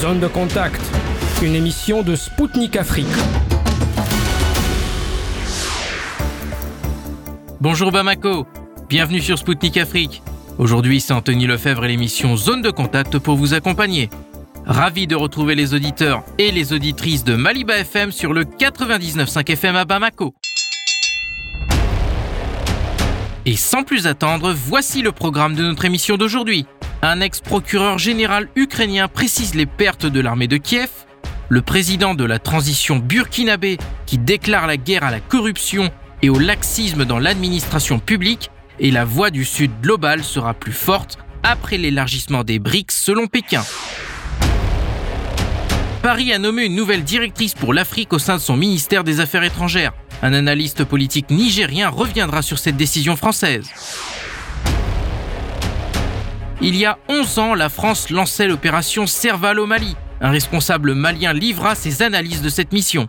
Zone de contact, une émission de Spoutnik Afrique. Bonjour Bamako, bienvenue sur Spoutnik Afrique. Aujourd'hui, c'est Anthony Lefebvre et l'émission Zone de contact pour vous accompagner. Ravi de retrouver les auditeurs et les auditrices de Maliba FM sur le 99.5 FM à Bamako. Et sans plus attendre, voici le programme de notre émission d'aujourd'hui. Un ex-procureur général ukrainien précise les pertes de l'armée de Kiev. Le président de la transition burkinabé qui déclare la guerre à la corruption et au laxisme dans l'administration publique. Et la voix du Sud global sera plus forte après l'élargissement des BRICS selon Pékin. Paris a nommé une nouvelle directrice pour l'Afrique au sein de son ministère des Affaires étrangères. Un analyste politique nigérien reviendra sur cette décision française. Il y a 11 ans, la France lançait l'opération Serval au Mali. Un responsable malien livra ses analyses de cette mission.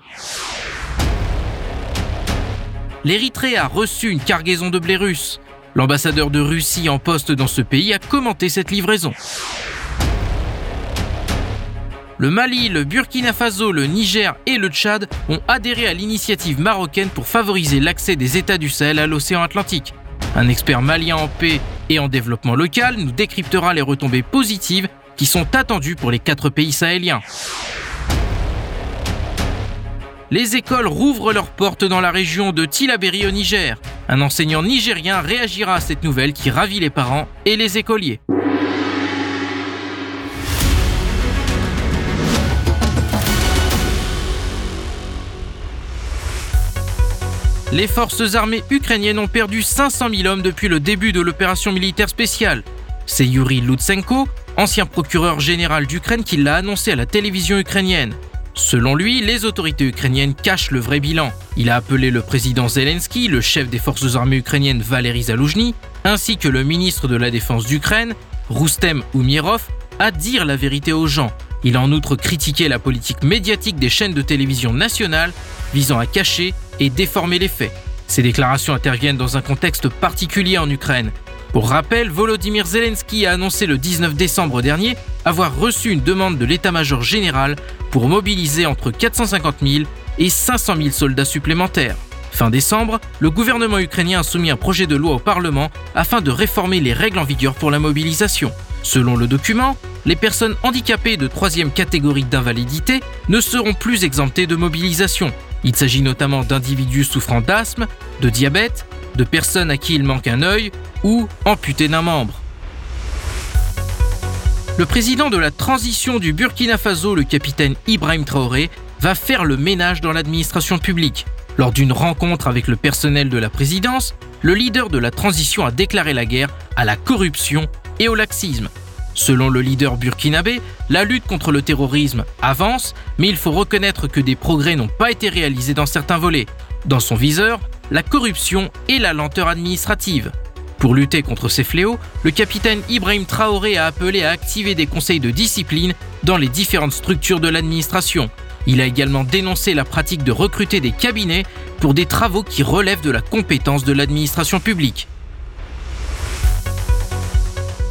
L'Érythrée a reçu une cargaison de blé russe. L'ambassadeur de Russie en poste dans ce pays a commenté cette livraison. Le Mali, le Burkina Faso, le Niger et le Tchad ont adhéré à l'initiative marocaine pour favoriser l'accès des États du Sahel à l'océan Atlantique. Un expert malien en paix et en développement local nous décryptera les retombées positives qui sont attendues pour les quatre pays sahéliens. Les écoles rouvrent leurs portes dans la région de Tilaberi au Niger. Un enseignant nigérien réagira à cette nouvelle qui ravit les parents et les écoliers. Les forces armées ukrainiennes ont perdu 500 000 hommes depuis le début de l'opération militaire spéciale. C'est Yuri Lutsenko, ancien procureur général d'Ukraine, qui l'a annoncé à la télévision ukrainienne. Selon lui, les autorités ukrainiennes cachent le vrai bilan. Il a appelé le président Zelensky, le chef des forces armées ukrainiennes Valery Zaloujny, ainsi que le ministre de la Défense d'Ukraine, Rustem Umirov, à dire la vérité aux gens. Il a en outre critiqué la politique médiatique des chaînes de télévision nationales visant à cacher et déformer les faits. Ces déclarations interviennent dans un contexte particulier en Ukraine. Pour rappel, Volodymyr Zelensky a annoncé le 19 décembre dernier avoir reçu une demande de l'état-major général pour mobiliser entre 450 000 et 500 000 soldats supplémentaires. Fin décembre, le gouvernement ukrainien a soumis un projet de loi au Parlement afin de réformer les règles en vigueur pour la mobilisation. Selon le document, les personnes handicapées de troisième catégorie d'invalidité ne seront plus exemptées de mobilisation. Il s'agit notamment d'individus souffrant d'asthme, de diabète, de personnes à qui il manque un œil ou amputés d'un membre. Le président de la transition du Burkina Faso, le capitaine Ibrahim Traoré, va faire le ménage dans l'administration publique. Lors d'une rencontre avec le personnel de la présidence, le leader de la transition a déclaré la guerre à la corruption et au laxisme. Selon le leader burkinabé, la lutte contre le terrorisme avance, mais il faut reconnaître que des progrès n'ont pas été réalisés dans certains volets. Dans son viseur, la corruption et la lenteur administrative. Pour lutter contre ces fléaux, le capitaine Ibrahim Traoré a appelé à activer des conseils de discipline dans les différentes structures de l'administration. Il a également dénoncé la pratique de recruter des cabinets pour des travaux qui relèvent de la compétence de l'administration publique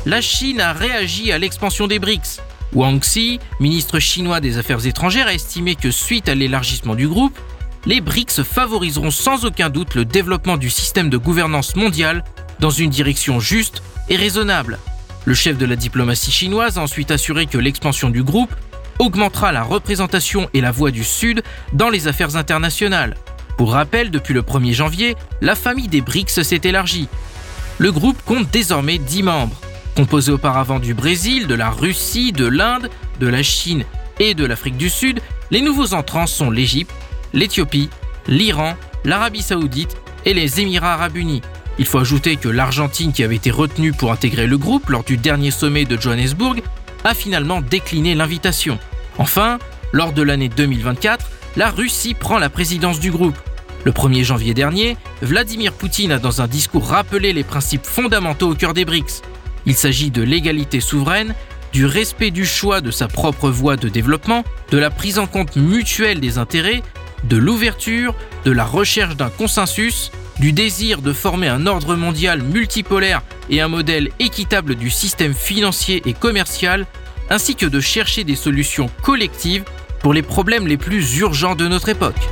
la Chine a réagi à l'expansion des BRICS. Wang Xi, ministre chinois des Affaires étrangères, a estimé que suite à l'élargissement du groupe, les BRICS favoriseront sans aucun doute le développement du système de gouvernance mondiale dans une direction juste et raisonnable. Le chef de la diplomatie chinoise a ensuite assuré que l'expansion du groupe augmentera la représentation et la voix du Sud dans les affaires internationales. Pour rappel, depuis le 1er janvier, la famille des BRICS s'est élargie. Le groupe compte désormais 10 membres. Composé auparavant du Brésil, de la Russie, de l'Inde, de la Chine et de l'Afrique du Sud, les nouveaux entrants sont l'Égypte, l'Éthiopie, l'Iran, l'Arabie saoudite et les Émirats arabes unis. Il faut ajouter que l'Argentine, qui avait été retenue pour intégrer le groupe lors du dernier sommet de Johannesburg, a finalement décliné l'invitation. Enfin, lors de l'année 2024, la Russie prend la présidence du groupe. Le 1er janvier dernier, Vladimir Poutine a dans un discours rappelé les principes fondamentaux au cœur des BRICS. Il s'agit de l'égalité souveraine, du respect du choix de sa propre voie de développement, de la prise en compte mutuelle des intérêts, de l'ouverture, de la recherche d'un consensus, du désir de former un ordre mondial multipolaire et un modèle équitable du système financier et commercial, ainsi que de chercher des solutions collectives pour les problèmes les plus urgents de notre époque.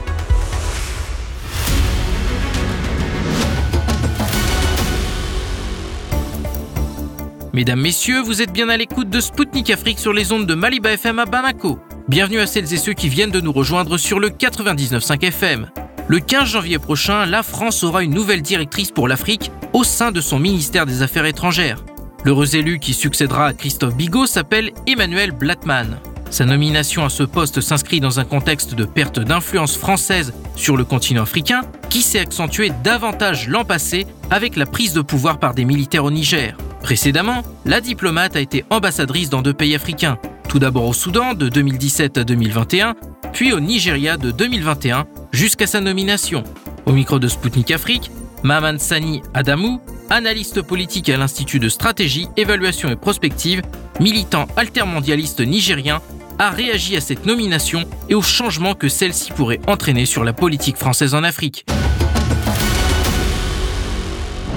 Mesdames, Messieurs, vous êtes bien à l'écoute de Spoutnik Afrique sur les ondes de Maliba FM à Bamako. Bienvenue à celles et ceux qui viennent de nous rejoindre sur le 99.5 FM. Le 15 janvier prochain, la France aura une nouvelle directrice pour l'Afrique au sein de son ministère des Affaires étrangères. L'heureux élu qui succédera à Christophe Bigot s'appelle Emmanuel Blattmann. Sa nomination à ce poste s'inscrit dans un contexte de perte d'influence française sur le continent africain qui s'est accentué davantage l'an passé avec la prise de pouvoir par des militaires au Niger. Précédemment, la diplomate a été ambassadrice dans deux pays africains, tout d'abord au Soudan de 2017 à 2021, puis au Nigeria de 2021 jusqu'à sa nomination. Au micro de Sputnik Afrique, Maman Sani Adamou, analyste politique à l'Institut de stratégie, évaluation et prospective, militant altermondialiste nigérien, a réagi à cette nomination et aux changements que celle-ci pourrait entraîner sur la politique française en Afrique.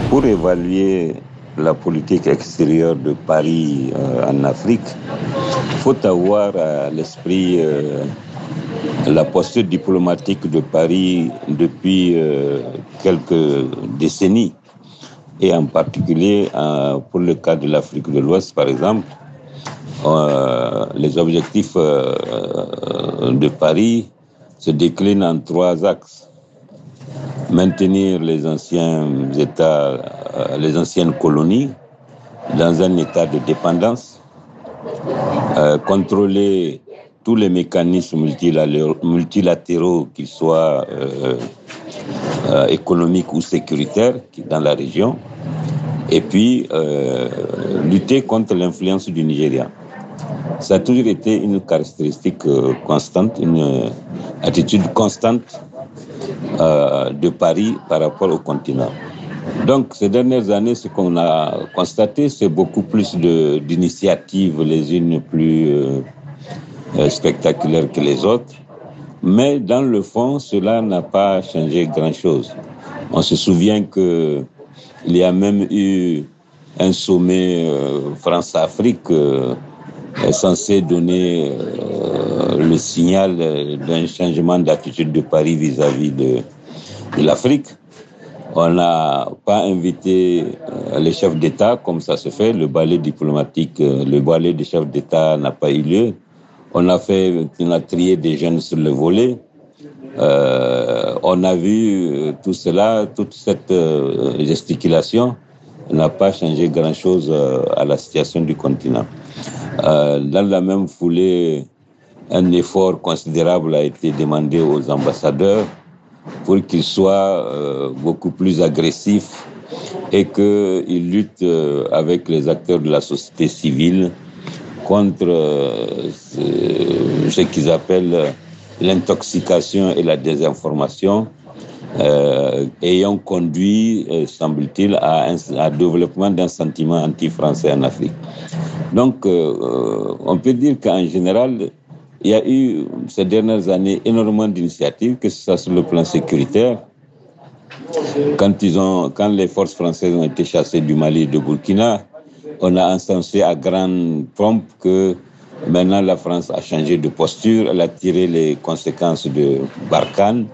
Pour évaluer la politique extérieure de Paris euh, en Afrique, il faut avoir à l'esprit euh, la posture diplomatique de Paris depuis euh, quelques décennies, et en particulier pour le cas de l'Afrique de l'Ouest, par exemple. les objectifs de Paris se déclinent en trois axes maintenir les anciens États, euh, les anciennes colonies dans un état de dépendance, euh, contrôler tous les mécanismes multilatéraux, qu'ils soient euh, économiques ou sécuritaires dans la région, et puis lutter contre l'influence du Nigeria. Ça a toujours été une caractéristique constante, une attitude constante euh, de Paris par rapport au continent. Donc, ces dernières années, ce qu'on a constaté, c'est beaucoup plus d'initiatives, les unes plus euh, euh, spectaculaires que les autres. Mais dans le fond, cela n'a pas changé grand-chose. On se souvient que il y a même eu un sommet France-Afrique censé donner le signal d'un changement d'attitude de Paris vis-à-vis de, l'Afrique. On n'a pas invité euh, les chefs d'État comme ça se fait. Le ballet diplomatique, euh, le ballet des chefs d'État n'a pas eu lieu. On a fait, on a trié des jeunes sur le volet. Euh, on a vu tout cela, toute cette gesticulation n'a pas changé grand-chose à la situation du continent. dans la même foulée, un effort considérable a été demandé aux ambassadeurs pour qu'ils soient euh, beaucoup plus agressifs et qu'ils luttent euh, avec les acteurs de la société civile contre euh, ce, qu'ils appellent l'intoxication et la désinformation, ayant conduit, semble-t-il, à un développement d'un sentiment anti-français en Afrique. Donc, on peut dire qu'en général, il y a eu ces dernières années énormément d'initiatives, que ce soit sur le plan sécuritaire. Quand, ils ont, quand les forces françaises ont été chassées du Mali et de Burkina, on a insensé à grande pompe que maintenant la France a changé de posture, elle a tiré les conséquences de Barkhane,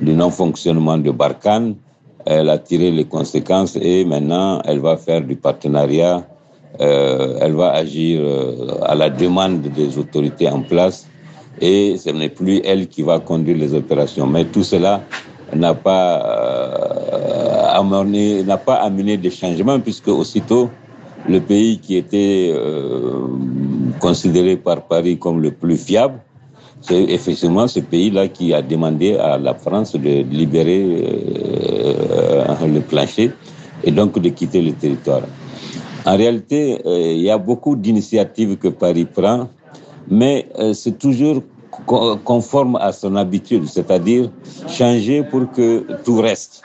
du non-fonctionnement de Barkhane, elle a tiré les conséquences et maintenant elle va faire du partenariat euh, elle va agir euh, à la demande des autorités en place et ce n'est plus elle qui va conduire les opérations. Mais tout cela n'a pas euh, amené, n'a pas amené des changements puisque aussitôt le pays qui était considéré par Paris comme le plus fiable, c'est effectivement ce pays-là qui a demandé à la France de libérer le plancher et donc de quitter le territoire. En réalité, euh, il y a beaucoup d'initiatives que Paris prend, mais euh, c'est toujours conforme à son habitude, c'est-à-dire changer pour que tout reste,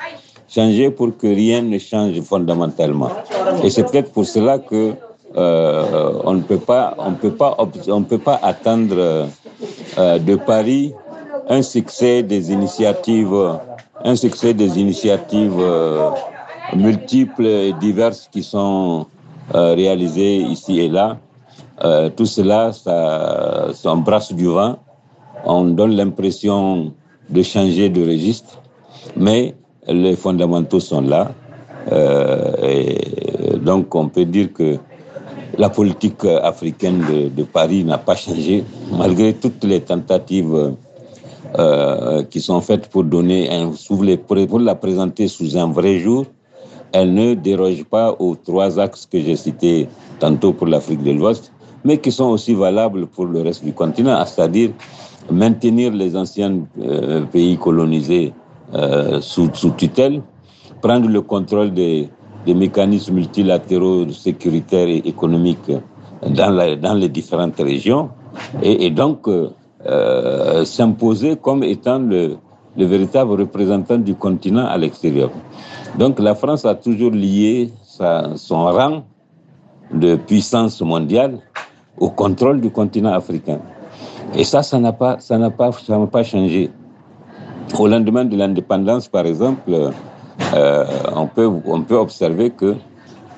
changer pour que rien ne change fondamentalement. Et c'est peut-être pour cela que euh, on ne peut pas, on peut pas, on peut pas attendre de Paris un succès des initiatives, un succès des initiatives multiples et diverses qui sont euh, réalisées ici et là, Euh, tout cela, ça, ça embrasse du vent. On donne l'impression de changer de registre, mais les fondamentaux sont là. Euh, donc, on peut dire que la politique africaine de, de Paris n'a pas changé, malgré toutes les tentatives euh, qui sont faites pour donner un, pour la présenter sous un vrai jour. Elle ne déroge pas aux trois axes que j'ai cités tantôt pour l'Afrique de l'Ouest, mais qui sont aussi valables pour le reste du continent, c'est-à-dire maintenir les anciens euh, pays colonisés euh, sous, tutelle, prendre le contrôle des, mécanismes multilatéraux sécuritaires et économiques dans, les différentes régions, et, donc euh, euh s'imposer comme étant le, le, véritable représentant du continent à l'extérieur. Donc la France a toujours lié son rang de puissance mondiale au contrôle du continent africain. Et ça, ça n'a pas, pas, ça n'a pas changé. Au lendemain de l'indépendance, par exemple, euh, on peut, on peut observer que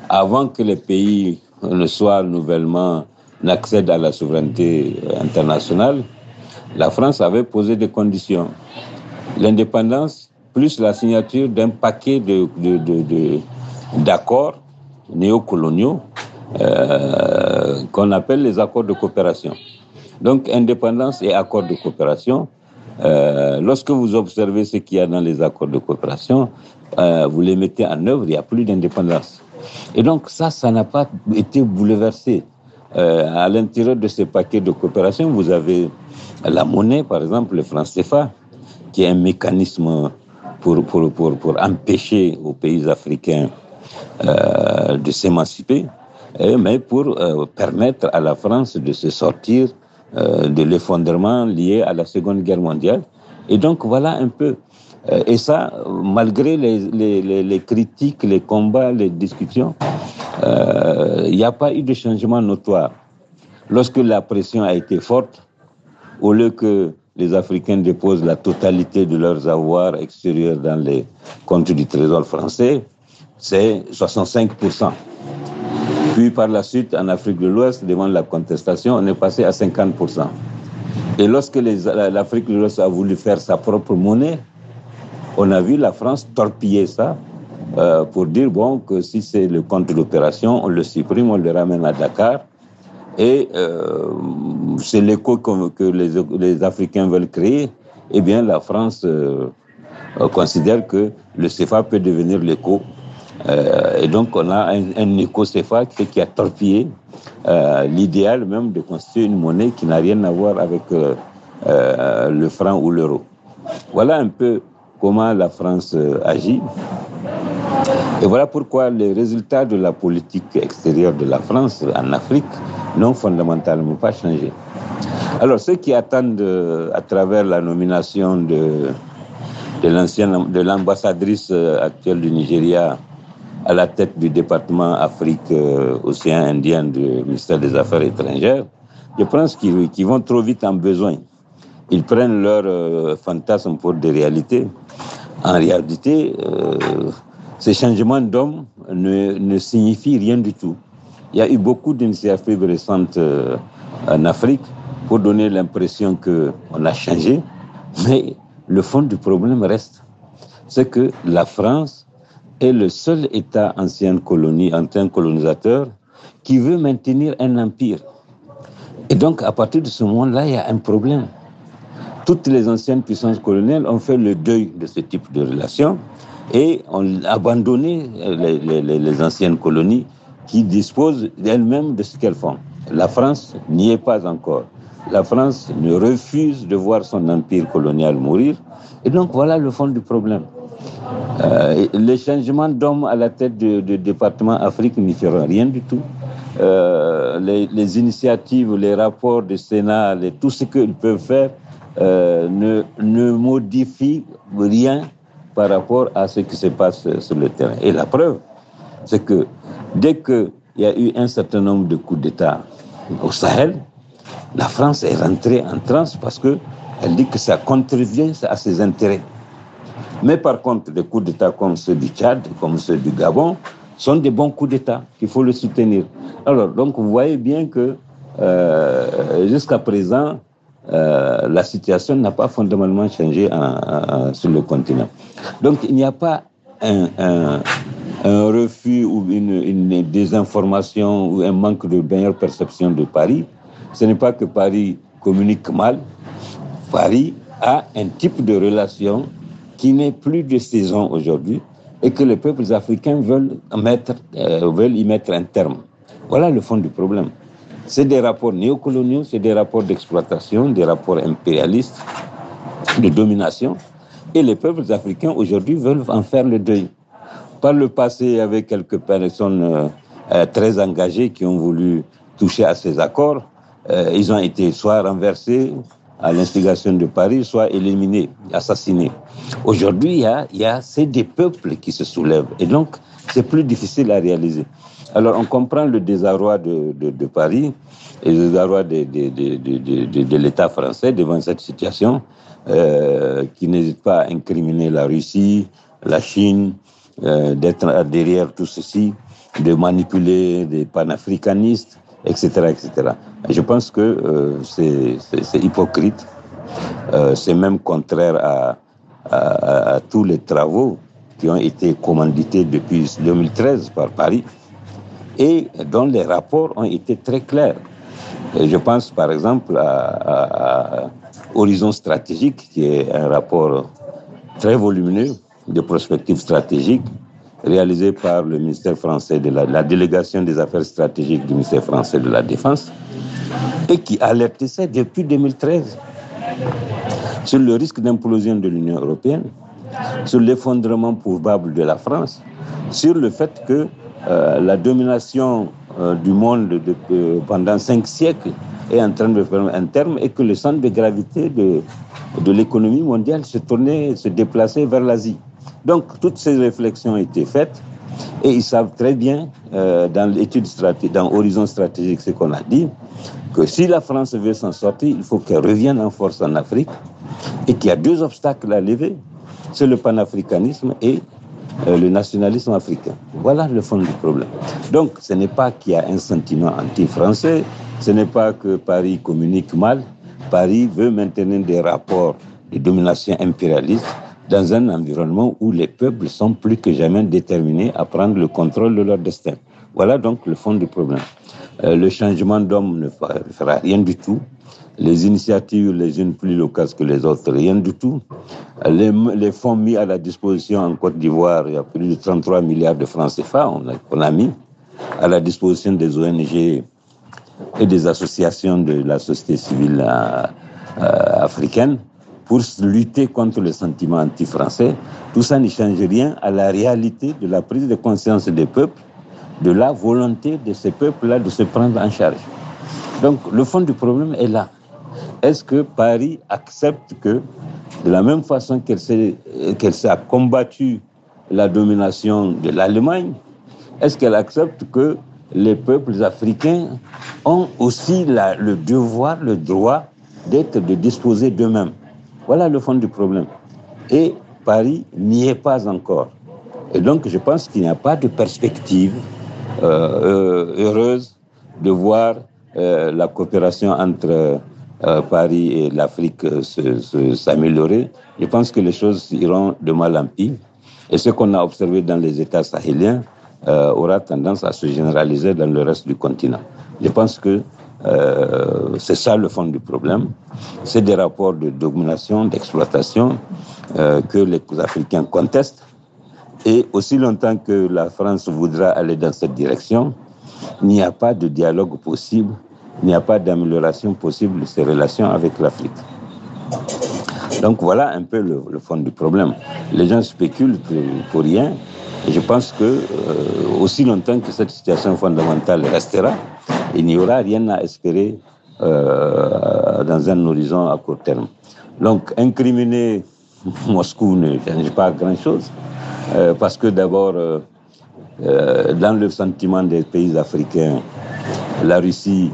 avant que les pays ne soient nouvellement n'accèdent à la souveraineté internationale, la France avait posé des conditions. L'indépendance plus la signature d'un paquet de, de, de, d'accords néocoloniaux euh, qu'on appelle les accords de coopération. Donc, indépendance et accords de coopération. Euh, lorsque vous observez ce qu'il y a dans les accords de coopération, euh, vous les mettez en œuvre, il n'y a plus d'indépendance. Et donc, ça, ça n'a pas été bouleversé. Euh, à l'intérieur de ces paquets de coopération, vous avez la monnaie, par exemple, le franc CFA, qui est un mécanisme pour, pour, pour, pour empêcher aux pays africains de s'émanciper, mais pour permettre à la France de se sortir euh, de l'effondrement lié à la Seconde Guerre mondiale. Et donc voilà un peu. Euh, et ça, malgré les, critiques, les combats, les discussions, euh, il n'y a pas eu de changement notoire. Lorsque la pression a été forte, au lieu que les Africains déposent la totalité de leurs avoirs extérieurs dans les comptes du Trésor français, c'est 65%. Puis par la suite, en Afrique de l'Ouest, devant la contestation, on est passé à 50%. Et lorsque l'Afrique de l'Ouest a voulu faire sa propre monnaie, on a vu la France torpiller ça euh, pour dire bon que si c'est le compte d'opération, on le supprime, on le ramène à Dakar. Et euh, c'est l'écho que, les, Africains veulent créer. Eh bien, la France euh, considère que le CFA peut devenir l'écho euh, et donc, on a un, un éco-CFA qui, a torpillé euh, l'idéal même de constituer une monnaie qui n'a rien à voir avec euh, le franc ou l'euro. Voilà un peu comment la France agit. Et voilà pourquoi les résultats de la politique extérieure de la France en Afrique n'ont fondamentalement pas changé. Alors, ceux qui attendent à travers la nomination de, de de l'ambassadrice actuelle du Nigeria à la tête du département Afrique euh, océan Indien du ministère des Affaires étrangères, je pense qu'ils qu vont trop vite en besoin. Ils prennent leurs euh, fantasmes pour des réalités. En réalité, euh, ces changements d'hommes ne, ne signifient rien du tout. Il y a eu beaucoup d'initiatives récentes euh, en Afrique pour donner l'impression qu'on a changé, mais le fond du problème reste. C'est que la France est le seul État ancienne colonie, ancien colonisateur, qui veut maintenir un empire. Et donc, à partir de ce moment-là, il y a un problème. Toutes les anciennes puissances coloniales ont fait le deuil de ce type de relation et ont abandonné les, les, anciennes colonies qui disposent d'elles-mêmes de ce qu'elles font. La France n'y est pas encore. La France ne refuse de voir son empire colonial mourir. Et donc, voilà le fond du problème. Euh, les changements d'hommes à la tête du, département Afrique n'y feront rien du tout. Euh, les, initiatives, les rapports du Sénat, tout ce qu'ils peuvent faire euh, ne, ne modifie rien par rapport à ce qui se passe sur le terrain. Et la preuve, c'est que dès qu'il y a eu un certain nombre de coups d'État au Sahel, la France est rentrée en transe parce qu'elle dit que ça contrevient à ses intérêts. Mais par contre, des coups d'État comme ceux du Tchad, comme ceux du Gabon, sont des bons coups d'État qu'il faut le soutenir. Alors, donc, vous voyez bien que jusqu'à présent, la situation n'a pas fondamentalement changé sur le continent. Donc il n'y a pas un, refus ou une, désinformation ou un manque de meilleure perception de Paris. Ce n'est pas que Paris communique mal. Paris a un type de relation qui n'est plus de saison aujourd'hui et que les peuples africains veulent, mettre, euh, veulent y mettre un terme. Voilà le fond du problème. C'est des rapports néocoloniaux, c'est des rapports d'exploitation, des rapports impérialistes, de domination. Et les peuples africains aujourd'hui veulent en faire le deuil. Par le passé, il y avait quelques personnes euh, euh, très engagées qui ont voulu toucher à ces accords. Ils ont été soit renversés à l'instigation de Paris, soit éliminés, assassinés. Aujourd'hui, il y y a c'est des peuples qui se soulèvent. Et donc, c'est plus difficile à réaliser. Alors, on comprend le désarroi de, de, de Paris et le désarroi de, de l'État français devant cette situation, euh, qui n'hésite pas à incriminer la Russie, la Chine, euh, d'être derrière tout ceci, de manipuler des panafricanistes, etc. etc. Je pense que euh, c'est hypocrite, euh, c'est même contraire à, à, tous les travaux qui ont été commandités depuis 2013 par Paris et dont les rapports ont été très clairs. Et je pense par exemple à, à Horizon stratégique, qui est un rapport très volumineux de prospective stratégique réalisé par le ministère français de la, délégation des affaires stratégiques du ministère français de la Défense et qui alertait ça depuis 2013 sur le risque d'implosion de l'Union européenne, sur l'effondrement probable de la France, sur le fait que euh, la domination euh, du monde de, de, pendant cinq siècles est en train de faire un terme et que le centre de gravité de, de l'économie mondiale se tournait, se déplaçait vers l'Asie. Donc, toutes ces réflexions ont été faites et ils savent très bien, euh, dans l'étude stratégique, dans Horizon stratégique, ce qu'on a dit, que si la France veut s'en sortir, il faut qu'elle revienne en force en Afrique et qu'il y a deux obstacles à lever. C'est le panafricanisme et euh, le nationalisme africain. Voilà le fond du problème. Donc, ce n'est pas qu'il y a un sentiment anti-français, ce n'est pas que Paris communique mal. Paris veut maintenir des rapports de domination impérialiste dans un environnement où les peuples sont plus que jamais déterminés à prendre le contrôle de leur destin. Voilà donc le fond du problème. Euh, le changement d'homme ne fera rien du tout. Les initiatives, les unes plus locales que les autres, rien du tout. Les, fonds mis à la disposition en Côte d'Ivoire, il y a plus de 33 milliards de francs CFA, on a mis à la disposition des ONG et des associations de la société civile euh, euh, africaine pour lutter contre les sentiments anti-français. Tout ça ne change rien à la réalité de la prise de conscience des peuples, de la volonté de ces peuples-là de se prendre en charge. Donc le fond du problème est là. Est-ce que Paris accepte que, de la même façon qu'elle s'est qu'elle a combattu la domination de l'Allemagne, est-ce qu'elle accepte que les peuples africains ont aussi le devoir, le droit d'être, de disposer d'eux-mêmes? Voilà le fond du problème. Et Paris n'y est pas encore. Et donc, je pense qu'il n'y a pas de perspective euh, heureuse de voir euh, la coopération entre euh, Paris et l'Afrique s'améliorer. Je pense que les choses iront de mal en pire. Et ce qu'on a observé dans les États sahéliens aura tendance à se généraliser dans le reste du continent. Je pense que euh, c'est ça le fond du problème. C'est des rapports de domination, d'exploitation euh, que les Africains contestent. Et aussi longtemps que la France voudra aller dans cette direction, il n'y a pas de dialogue possible, il n'y a pas d'amélioration possible de ces relations avec l'Afrique. Donc voilà un peu le, fond du problème. Les gens spéculent pour, rien. Je pense que euh, aussi longtemps que cette situation fondamentale restera, il n'y aura rien à espérer euh, dans un horizon à court terme. Donc, incriminer Moscou ne change pas grand-chose, euh, parce que d'abord, euh, dans le sentiment des pays africains, la Russie,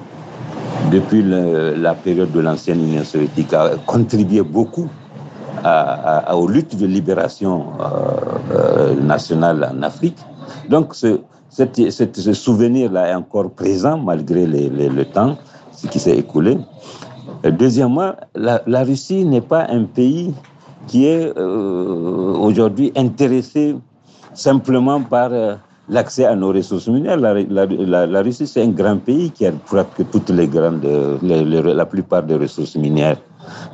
depuis la période de l'ancienne Union soviétique, a contribué beaucoup à, à, aux luttes de libération nationale en Afrique. Donc, ce, cette, ce souvenir-là est encore présent malgré les, le temps. qui s'est écoulé. Deuxièmement, la, la Russie n'est pas un pays qui est euh, aujourd'hui intéressé simplement par euh, l'accès à nos ressources minières. La, la, la Russie, c'est un grand pays qui a toutes les grandes, la plupart des ressources minières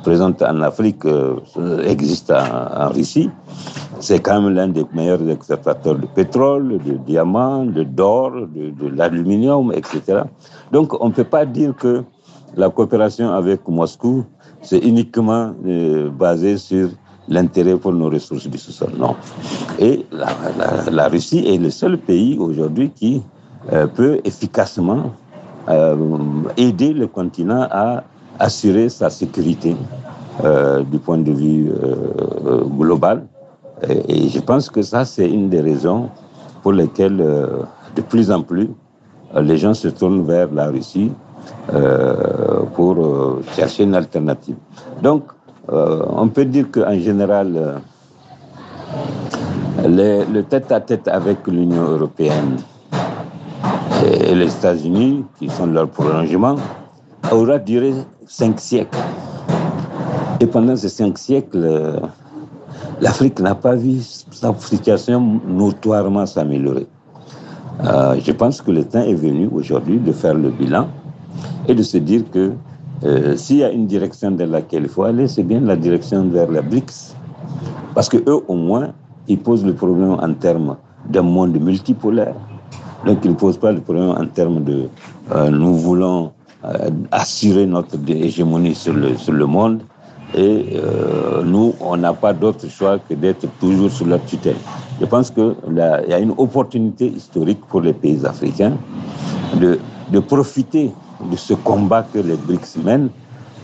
présentes en Afrique euh, existent en, Russie. C'est quand même l'un des meilleurs exportateurs de pétrole, de diamants, de d'or, de, l'aluminium, etc. Donc, on ne peut pas dire que la coopération avec Moscou, c'est uniquement euh, basé sur l'intérêt pour nos ressources du sous-sol. Non. Et la, Russie est le seul pays aujourd'hui qui euh, peut efficacement euh, aider le continent à assurer sa sécurité euh, du point de vue euh, global. Et, je pense que ça, c'est une des raisons pour lesquelles, euh, de plus en plus, les gens se tournent vers la Russie euh, pour euh, chercher une alternative. Donc, euh, on peut dire qu'en général, le tête-à-tête -tête avec l'Union européenne et les États-Unis, qui sont leur prolongement, aura duré cinq siècles. Et pendant ces cinq siècles, l'Afrique n'a pas vu sa situation notoirement s'améliorer. Euh, je pense que le temps est venu aujourd'hui de faire le bilan et de se dire que euh, s'il y a une direction dans laquelle il faut aller, c'est bien la direction vers la BRICS. Parce que eux, au moins, ils posent le problème en termes d'un monde multipolaire. Donc, ils ne posent pas le problème en termes de euh, nous voulons euh, assurer notre hégémonie sur le, sur le monde. Et euh, nous, on n'a pas d'autre choix que d'être toujours sous leur tutelle. Je pense qu'il y a une opportunité historique pour les pays africains de, de profiter de ce combat que les BRICS mènent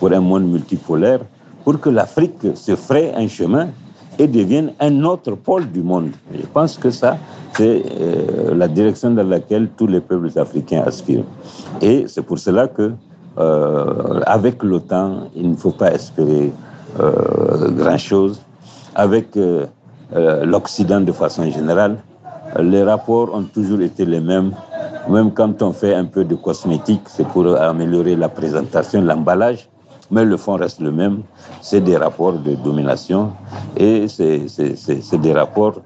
pour un monde multipolaire, pour que l'Afrique se fraye un chemin et devienne un autre pôle du monde. Je pense que ça, c'est euh, la direction dans laquelle tous les peuples africains aspirent. Et c'est pour cela que, euh, avec l'OTAN, il ne faut pas espérer euh, grand-chose. Avec l'Occident de façon générale, les rapports ont toujours été les mêmes. Même quand on fait un peu de cosmétique, c'est pour améliorer la présentation, l'emballage mais le fond reste le même. C'est des rapports de domination et c'est des rapports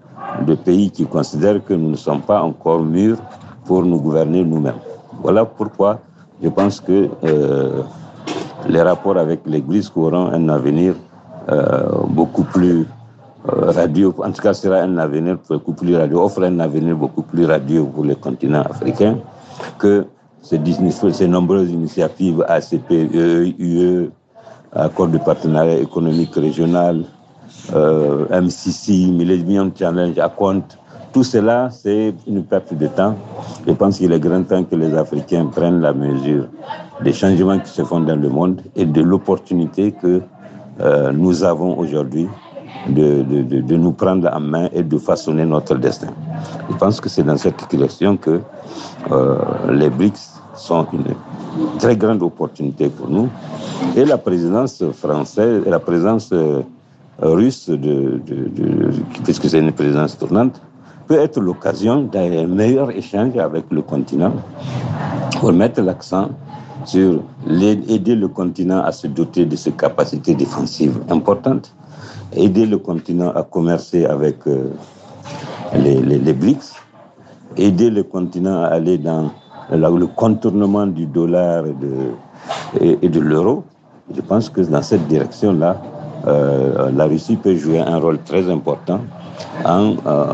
de pays qui considèrent que nous ne sommes pas encore mûrs pour nous gouverner nous-mêmes. Voilà pourquoi je pense que euh, les rapports avec l'Église auront un avenir euh, beaucoup plus euh, radieux, en tout cas sera un avenir beaucoup plus radieux, offre un avenir beaucoup plus radieux pour le continent africain que ces, nombreuses initiatives ACP, UE, accord de partenariat économique régional, euh, MCC, Millennium Challenge, ACONT, tout cela, c'est une perte de temps. Je pense qu'il est grand temps que les Africains prennent la mesure des changements qui se font dans le monde et de l'opportunité que euh, nous avons aujourd'hui de, de, de, de, nous prendre en main et de façonner notre destin. Je pense que c'est dans cette direction que euh, les BRICS sont une très grande opportunité pour nous. Et la présidence française, la présidence euh, russe, de, puisque c'est une présidence tournante, peut être l'occasion d'un meilleur échange avec le continent pour mettre l'accent sur aider le continent à se doter de ses capacités défensives importantes, aider le continent à commercer avec euh, les, les, les BRICS, aider le continent à aller dans le contournement du dollar et de, l'euro. Je pense que dans cette direction-là, euh, la Russie peut jouer un rôle très important en euh,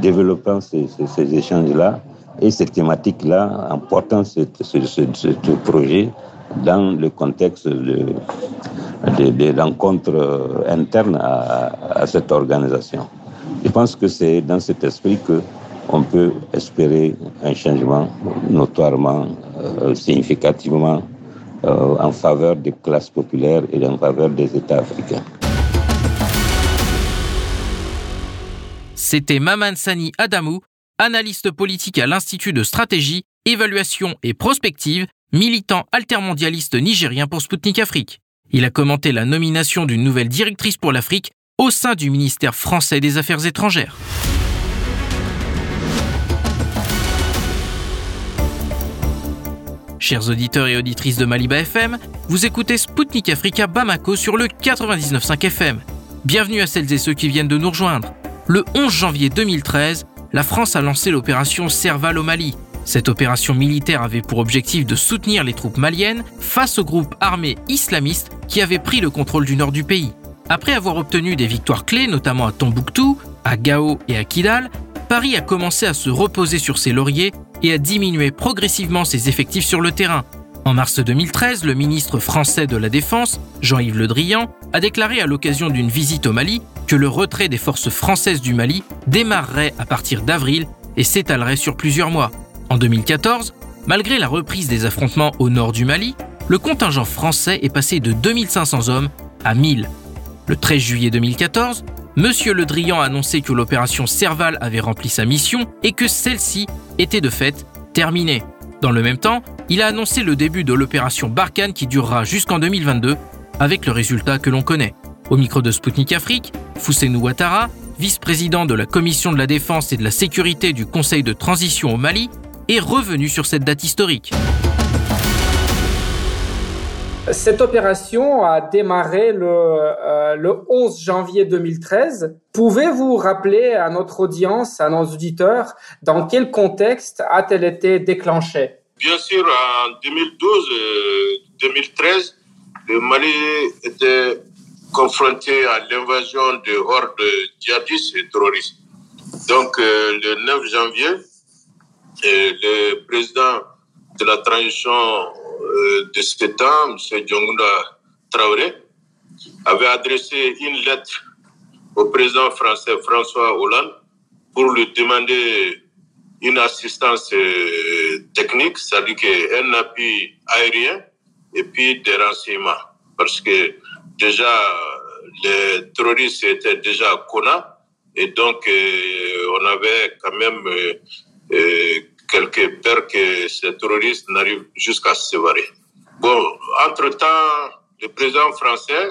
développant ces, échanges-là et ces thématiques-là, en portant ce, projet dans le contexte de, de, de rencontres internes à, à, cette organisation. Je pense que c'est dans cet esprit que on peut espérer un changement notoirement, euh, significativement euh, en faveur des classes populaires et en faveur des États africains. C'était Maman Sani Adamou, analyste politique à l'Institut de stratégie, évaluation et prospective, militant altermondialiste nigérien pour Sputnik Afrique. Il a commenté la nomination d'une nouvelle directrice pour l'Afrique au sein du ministère français des Affaires étrangères. Chers auditeurs et auditrices de Maliba FM, vous écoutez Spoutnik Africa Bamako sur le 99.5 FM. Bienvenue à celles et ceux qui viennent de nous rejoindre. Le 11 janvier 2013, la France a lancé l'opération Serval au Mali. Cette opération militaire avait pour objectif de soutenir les troupes maliennes face aux groupes armés islamistes qui avaient pris le contrôle du nord du pays. Après avoir obtenu des victoires clés, notamment à Tombouctou, à Gao et à Kidal, Paris a commencé à se reposer sur ses lauriers et à diminuer progressivement ses effectifs sur le terrain. En mars 2013, le ministre français de la Défense, Jean-Yves Le Drian, a déclaré à l'occasion d'une visite au Mali que le retrait des forces françaises du Mali démarrerait à partir d'avril et s'étalerait sur plusieurs mois. En 2014, malgré la reprise des affrontements au nord du Mali, le contingent français est passé de 2500 hommes à 1000. Le 13 juillet 2014, Monsieur Le Drian a annoncé que l'opération Serval avait rempli sa mission et que celle-ci était de fait terminée. Dans le même temps, il a annoncé le début de l'opération Barkhane qui durera jusqu'en 2022, avec le résultat que l'on connaît. Au micro de Sputnik Afrique, Fousseinou Ouattara, vice-président de la Commission de la Défense et de la Sécurité du Conseil de transition au Mali, est revenu sur cette date historique. Cette opération a démarré le, euh, le 11 janvier 2013. Pouvez-vous rappeler à notre audience, à nos auditeurs, dans quel contexte a-t-elle été déclenchée? Bien sûr, en 2012-2013, le Mali était confronté à l'invasion de hordes djihadistes et terroristes. Donc, euh, le 9 janvier, euh, le président de la transition euh, de ce temps, M. Djongunda Traoré, avait adressé une lettre au président français François Hollande pour lui demander une assistance euh, technique, c'est-à-dire un appui aérien et puis des renseignements. Parce que déjà, les terroristes étaient déjà à Kona et donc euh, on avait quand même quelque peur que ces terroristes n'arrivent jusqu'à se séparer. Bon, entre-temps, le président français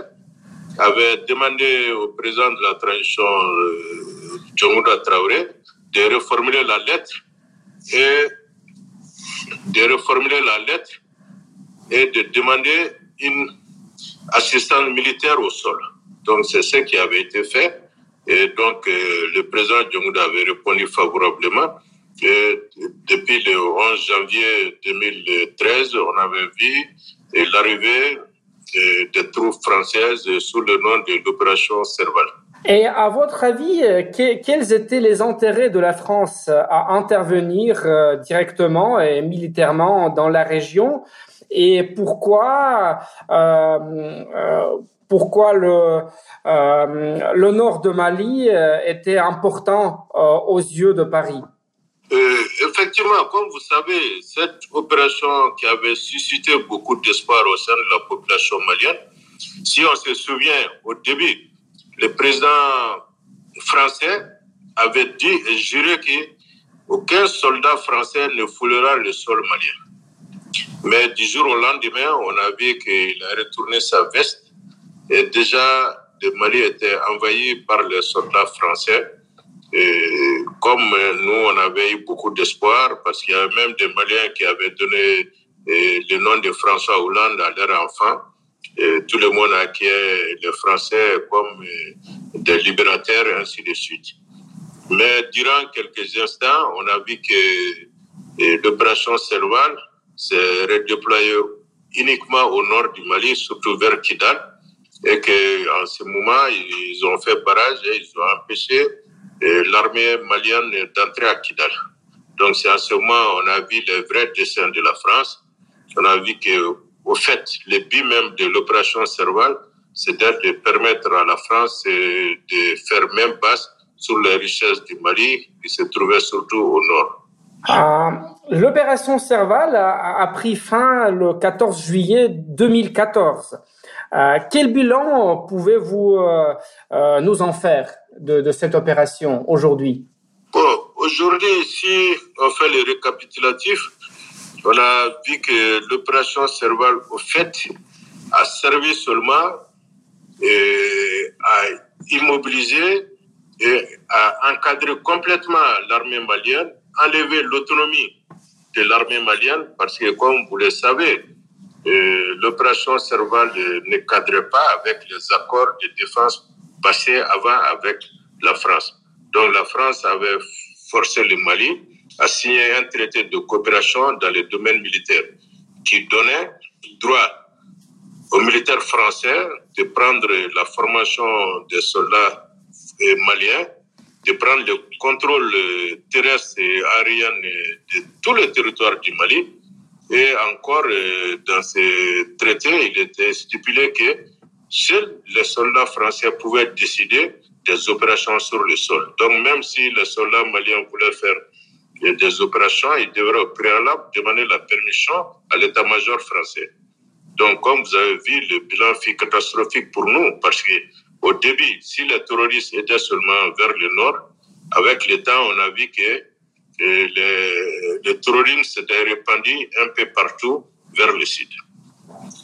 avait demandé au président de la transition, euh, Traoré, de reformuler la lettre et de reformuler la lettre et de demander une assistance militaire au sol. Donc c'est ce qui avait été fait. Et donc euh, le président Djongouda avait répondu favorablement depuis le 11 janvier 2013, on avait vu l'arrivée des troupes françaises sous le nom de l'opération Serval. Et à votre avis, quels étaient les intérêts de la France à intervenir euh, directement et militairement dans la région? Et pourquoi euh, euh, pourquoi le, le nord de Mali était important aux yeux de Paris? Euh, effectivement, comme vous savez, cette opération qui avait suscité beaucoup d'espoir au sein de la population malienne, si on se souvient au début, le président français avait dit et juré qu'aucun soldat français ne foulera le sol malien. Mais du jour au lendemain, on a vu qu'il a retourné sa veste et déjà le Mali était envahi par les soldats français. Comme nous, on avait eu beaucoup d'espoir, parce qu'il y a même des Maliens qui avaient donné le nom de François Hollande à leur enfant. Tout le monde acquiert les Français comme eh, des libérateurs, et ainsi de suite. Mais durant quelques instants, on a vu que l'opération Serval s'est redéployée uniquement au nord du Mali, surtout vers Kidal, et qu'en ce moment, ils ont fait barrage et ils ont empêché l'armée malienne d'entrer à Kidal. Donc c'est à ce moment on a vu le vrai dessin de la France. On a vu que, au fait, le but même de l'opération Serval, c'est de permettre à la France de faire même base sur les richesses du Mali, qui se trouvaient surtout au nord. Ah, l'opération Serval a, a, pris fin le 14 juillet 2014. Euh, quel bilan pouvez-vous euh, euh, nous en faire? De, cette opération aujourd'hui Aujourd'hui, si on fait le récapitulatif, on a vu que l'opération Serval, au fait, a servi seulement à immobiliser et à encadrer complètement l'armée malienne, enlever l'autonomie de l'armée malienne parce que, comme vous le savez, euh, l'opération Serval ne cadrait pas avec les accords de défense passés avant avec la France. Donc la France avait forcé le Mali à signer un traité de coopération dans le domaine militaire qui donnait droit aux militaires français de prendre la formation des soldats maliens, de prendre le contrôle terrestre et aérien de tout le territoire du Mali. Et encore, euh, dans ces traités, il était stipulé que seuls les soldats français pouvaient décider des opérations sur le sol. Donc même si les soldats maliens voulaient faire des opérations, ils devraient au préalable demander la permission à l'état-major français. Donc, comme vous avez vu, le bilan fut catastrophique pour nous parce que au début, si les terroristes étaient seulement vers le nord, avec le temps, on a vu que euh, le, le terrorisme s'était répandu un peu partout vers le sud.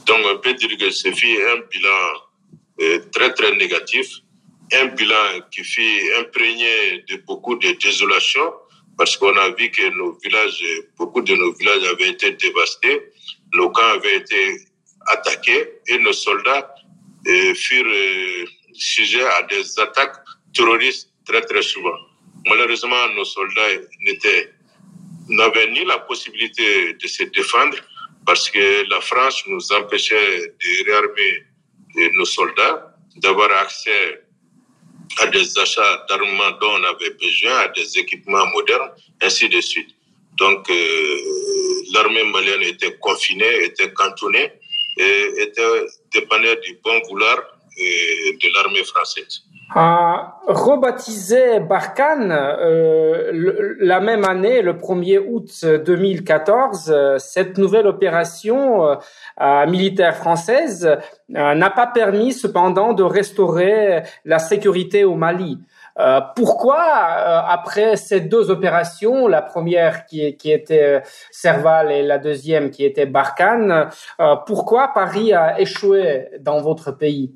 Donc, on peut dire que ce fut un bilan euh, très, très négatif, un bilan qui fut imprégné de beaucoup de désolation parce qu'on a vu que nos villages, beaucoup de nos villages avaient été dévastés, nos camps avaient été attaqués et nos soldats euh, furent euh, sujets à des attaques terroristes très très souvent. Malheureusement, nos soldats n'avaient ni la possibilité de se défendre parce que la France nous empêchait de réarmer euh, nos soldats, d'avoir accès à des achats d'armement dont on avait besoin, à des équipements modernes, ainsi de suite. Donc, l'armée malienne était confinée, était cantonnée et était dépendait du bon vouloir de l'armée française. A rebaptisé Barkhane euh, la même année, le 1er août 2014, cette nouvelle opération euh, militaire française euh, n'a pas permis cependant de restaurer la sécurité au Mali. Euh, pourquoi, après ces deux opérations, la première qui, était Serval et la deuxième qui était Barkhane, pourquoi Paris a échoué dans votre pays?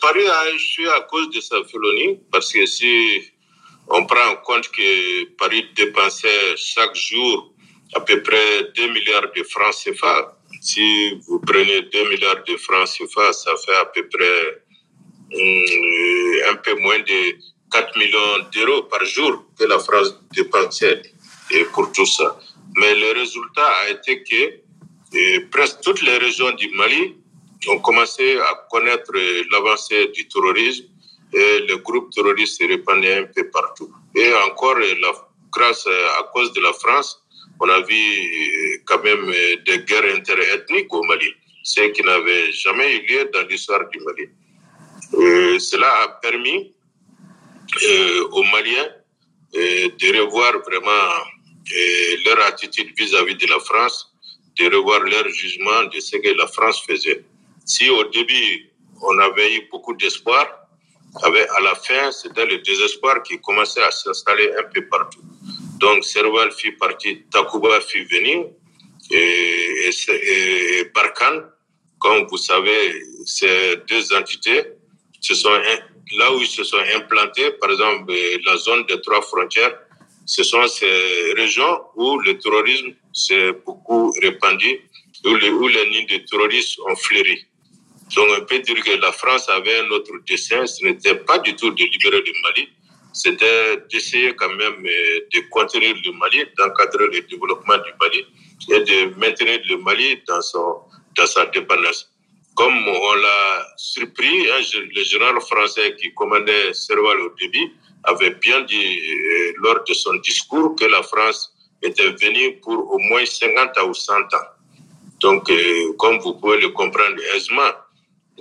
Paris a échoué à cause de sa félonie, parce que si on prend en compte que Paris dépensait chaque jour à peu près 2 milliards de francs CFA, si vous prenez 2 milliards de francs CFA, ça fait à peu près un peu moins de 4 millions d'euros par jour que la France dépensait pour tout ça. Mais le résultat a été que presque toutes les régions du Mali ont commencé à connaître l'avancée du terrorisme et le groupe terroriste se répandait un peu partout. Et encore, grâce à cause de la France, on a vu quand même des guerres interethniques au Mali, ce qui n'avait jamais eu lieu dans l'histoire du Mali. Et cela a permis euh, aux Maliens euh, de revoir vraiment euh, leur attitude vis-à-vis de la France, de revoir leur jugement de ce que la France faisait. Si au début, on avait eu beaucoup d'espoir, à la fin, c'était le désespoir qui commençait à s'installer un peu partout. Donc, Serval fit partie, Takuba fit venir, et, et, Barkhane, comme vous savez, ces deux entités se sont là où ils se sont implantés, par exemple la zone des trois frontières, ce sont ces régions où le terrorisme s'est beaucoup répandu, où les, où les de terroristes ont fleuri. Donc on peut dire que la France avait un autre dessein, ce n'était pas du tout de libérer le Mali, c'était d'essayer quand même euh, de contenir le Mali, d'encadrer le développement du Mali et de maintenir le Mali dans, son, dans sa dépendance comme on l'a surpris, hein, le général français qui commandait Serval au début avait bien dit euh, lors de son discours que la France était venue pour au moins 50 ou 100 ans. Donc, euh, comme vous pouvez le comprendre aisément,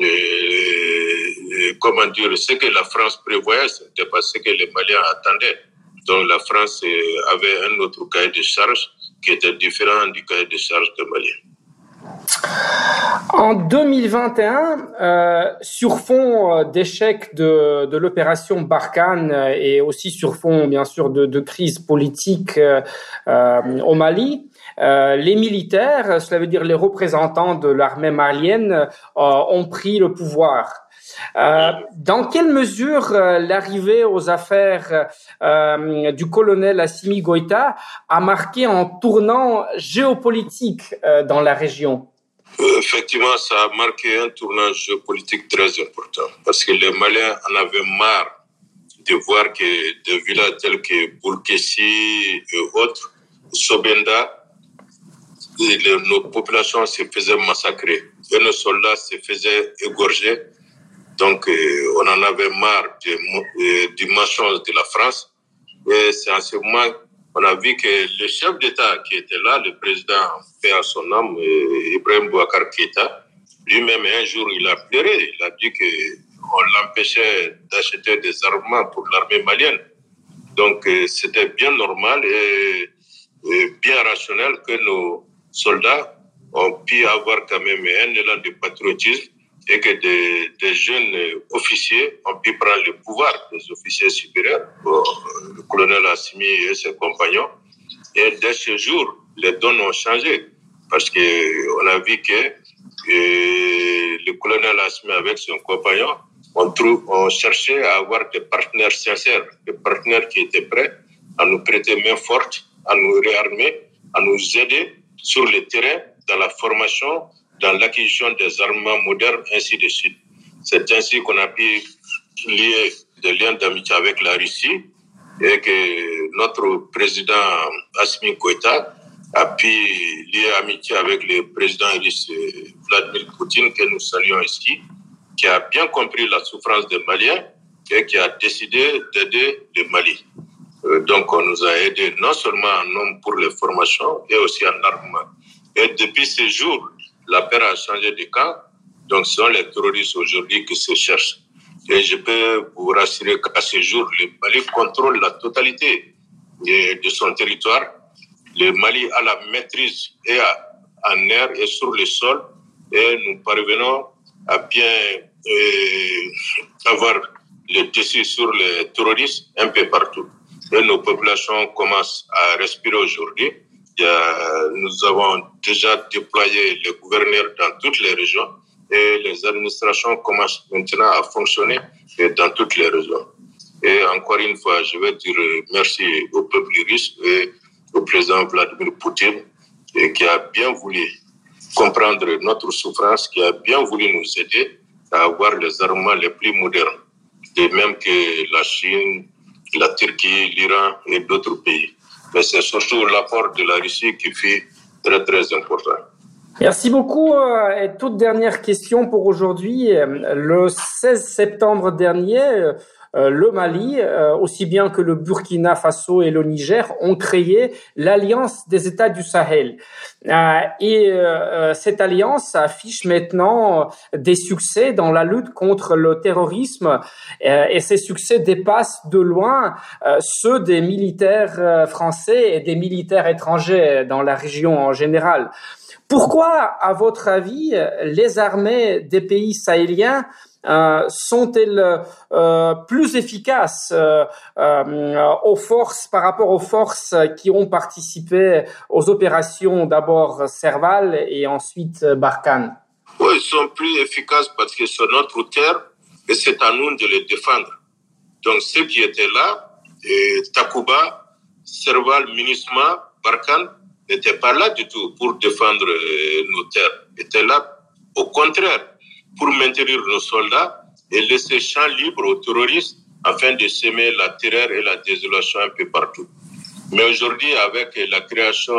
euh, comment dire, ce que la France prévoyait, ce n'était pas ce que les Maliens attendaient. Donc, la France avait un autre cahier de charge qui était différent du cahier de charge des Maliens. En 2021, euh, sur fond euh, d'échec de, l'opération Barkhane euh, et aussi sur fond, bien sûr, de, crise politique euh, au Mali, les militaires, cela veut dire les représentants de l'armée malienne, ont pris le pouvoir. Euh, dans quelle mesure euh, l'arrivée aux affaires euh, du colonel Assimi Goïta a marqué un tournant géopolitique dans la région? Effectivement, ça a marqué un tournant géopolitique très important parce que les Maliens en avaient marre de voir que des villages tels que Boulkessi et autres, Sobenda, nos populations se faisaient massacrer et nos soldats se faisaient égorger donc, euh, on en avait marre du mensonge de la France. Et c'est en ce moment qu'on a vu que le chef d'État qui était là, le président, fait à son âme, euh, Ibrahim Bouakar Keïta, lui-même, un jour, il a pleuré. Il a dit qu'on l'empêchait d'acheter des armements pour l'armée malienne. Donc, euh, c'était bien normal et, bien rationnel que nos soldats ont pu avoir quand même un élan de patriotisme et que des, jeunes officiers ont pu prendre le pouvoir, des officiers supérieurs, le colonel Assimi et ses compagnons. Et dès ce jour, les dons ont changé parce qu'on a vu que le colonel Assimi avec son compagnon on, trouve, on cherchait à avoir des partenaires sincères, des partenaires qui étaient prêts à nous prêter main forte, à nous réarmer, à nous aider sur le terrain dans la formation dans l'acquisition des armements modernes, ainsi de suite. C'est ainsi qu'on a pu lier des liens d'amitié avec la Russie et que notre président Asmin Koïta a pu lier amitié avec le président russe Vladimir Poutine, que nous saluons ici, qui a bien compris la souffrance des Maliens et qui a décidé d'aider le Mali. Euh, donc, on nous a aidés non seulement en hommes pour les formations, mais aussi en armement. Et depuis ce jour, la paix a changé de camp. Donc, ce sont les terroristes aujourd'hui qui se cherchent. Et je peux vous rassurer qu'à ce jour, le Mali contrôle la totalité de son territoire. Le Mali a la maîtrise et en air et sur le sol. Et nous parvenons à bien euh, avoir le dessus sur les terroristes un peu partout. Et nos populations commencent à respirer aujourd'hui nous avons déjà déployé les gouverneurs dans toutes les régions et les administrations commencent maintenant à fonctionner dans toutes les régions. Et encore une fois, je veux dire merci au peuple russe et au président Vladimir Poutine qui a bien voulu comprendre notre souffrance, qui a bien voulu nous aider à avoir les armements les plus modernes, de même que la Chine, la Turquie, l'Iran et d'autres pays mais c'est surtout l'apport de la Russie qui fait très très important. Merci beaucoup. Euh, et toute dernière question pour aujourd'hui. Le 16 septembre dernier, euh, le Mali, euh, aussi bien que le Burkina Faso et le Niger, ont créé l'Alliance des États du Sahel. Euh, et cette alliance affiche maintenant des succès dans la lutte contre le terrorisme et ces succès dépassent de loin ceux des militaires français et des militaires étrangers dans la région en général. Pourquoi, à votre avis, les armées des pays sahéliens euh, sont-elles euh, plus efficaces euh, aux forces par rapport aux forces qui ont participé aux opérations d'abord Serval et ensuite Barkhane? Oui, ils sont plus efficaces parce que c'est notre terre et c'est à nous de les défendre. Donc ceux qui étaient là, et Takuba, Serval, Minisma, Barkhane, n'étaient pas là du tout pour défendre nos terres. Ils étaient là au contraire pour maintenir nos soldats et laisser champ libre aux terroristes afin de semer la terreur et la désolation un peu partout. Mais aujourd'hui, avec la création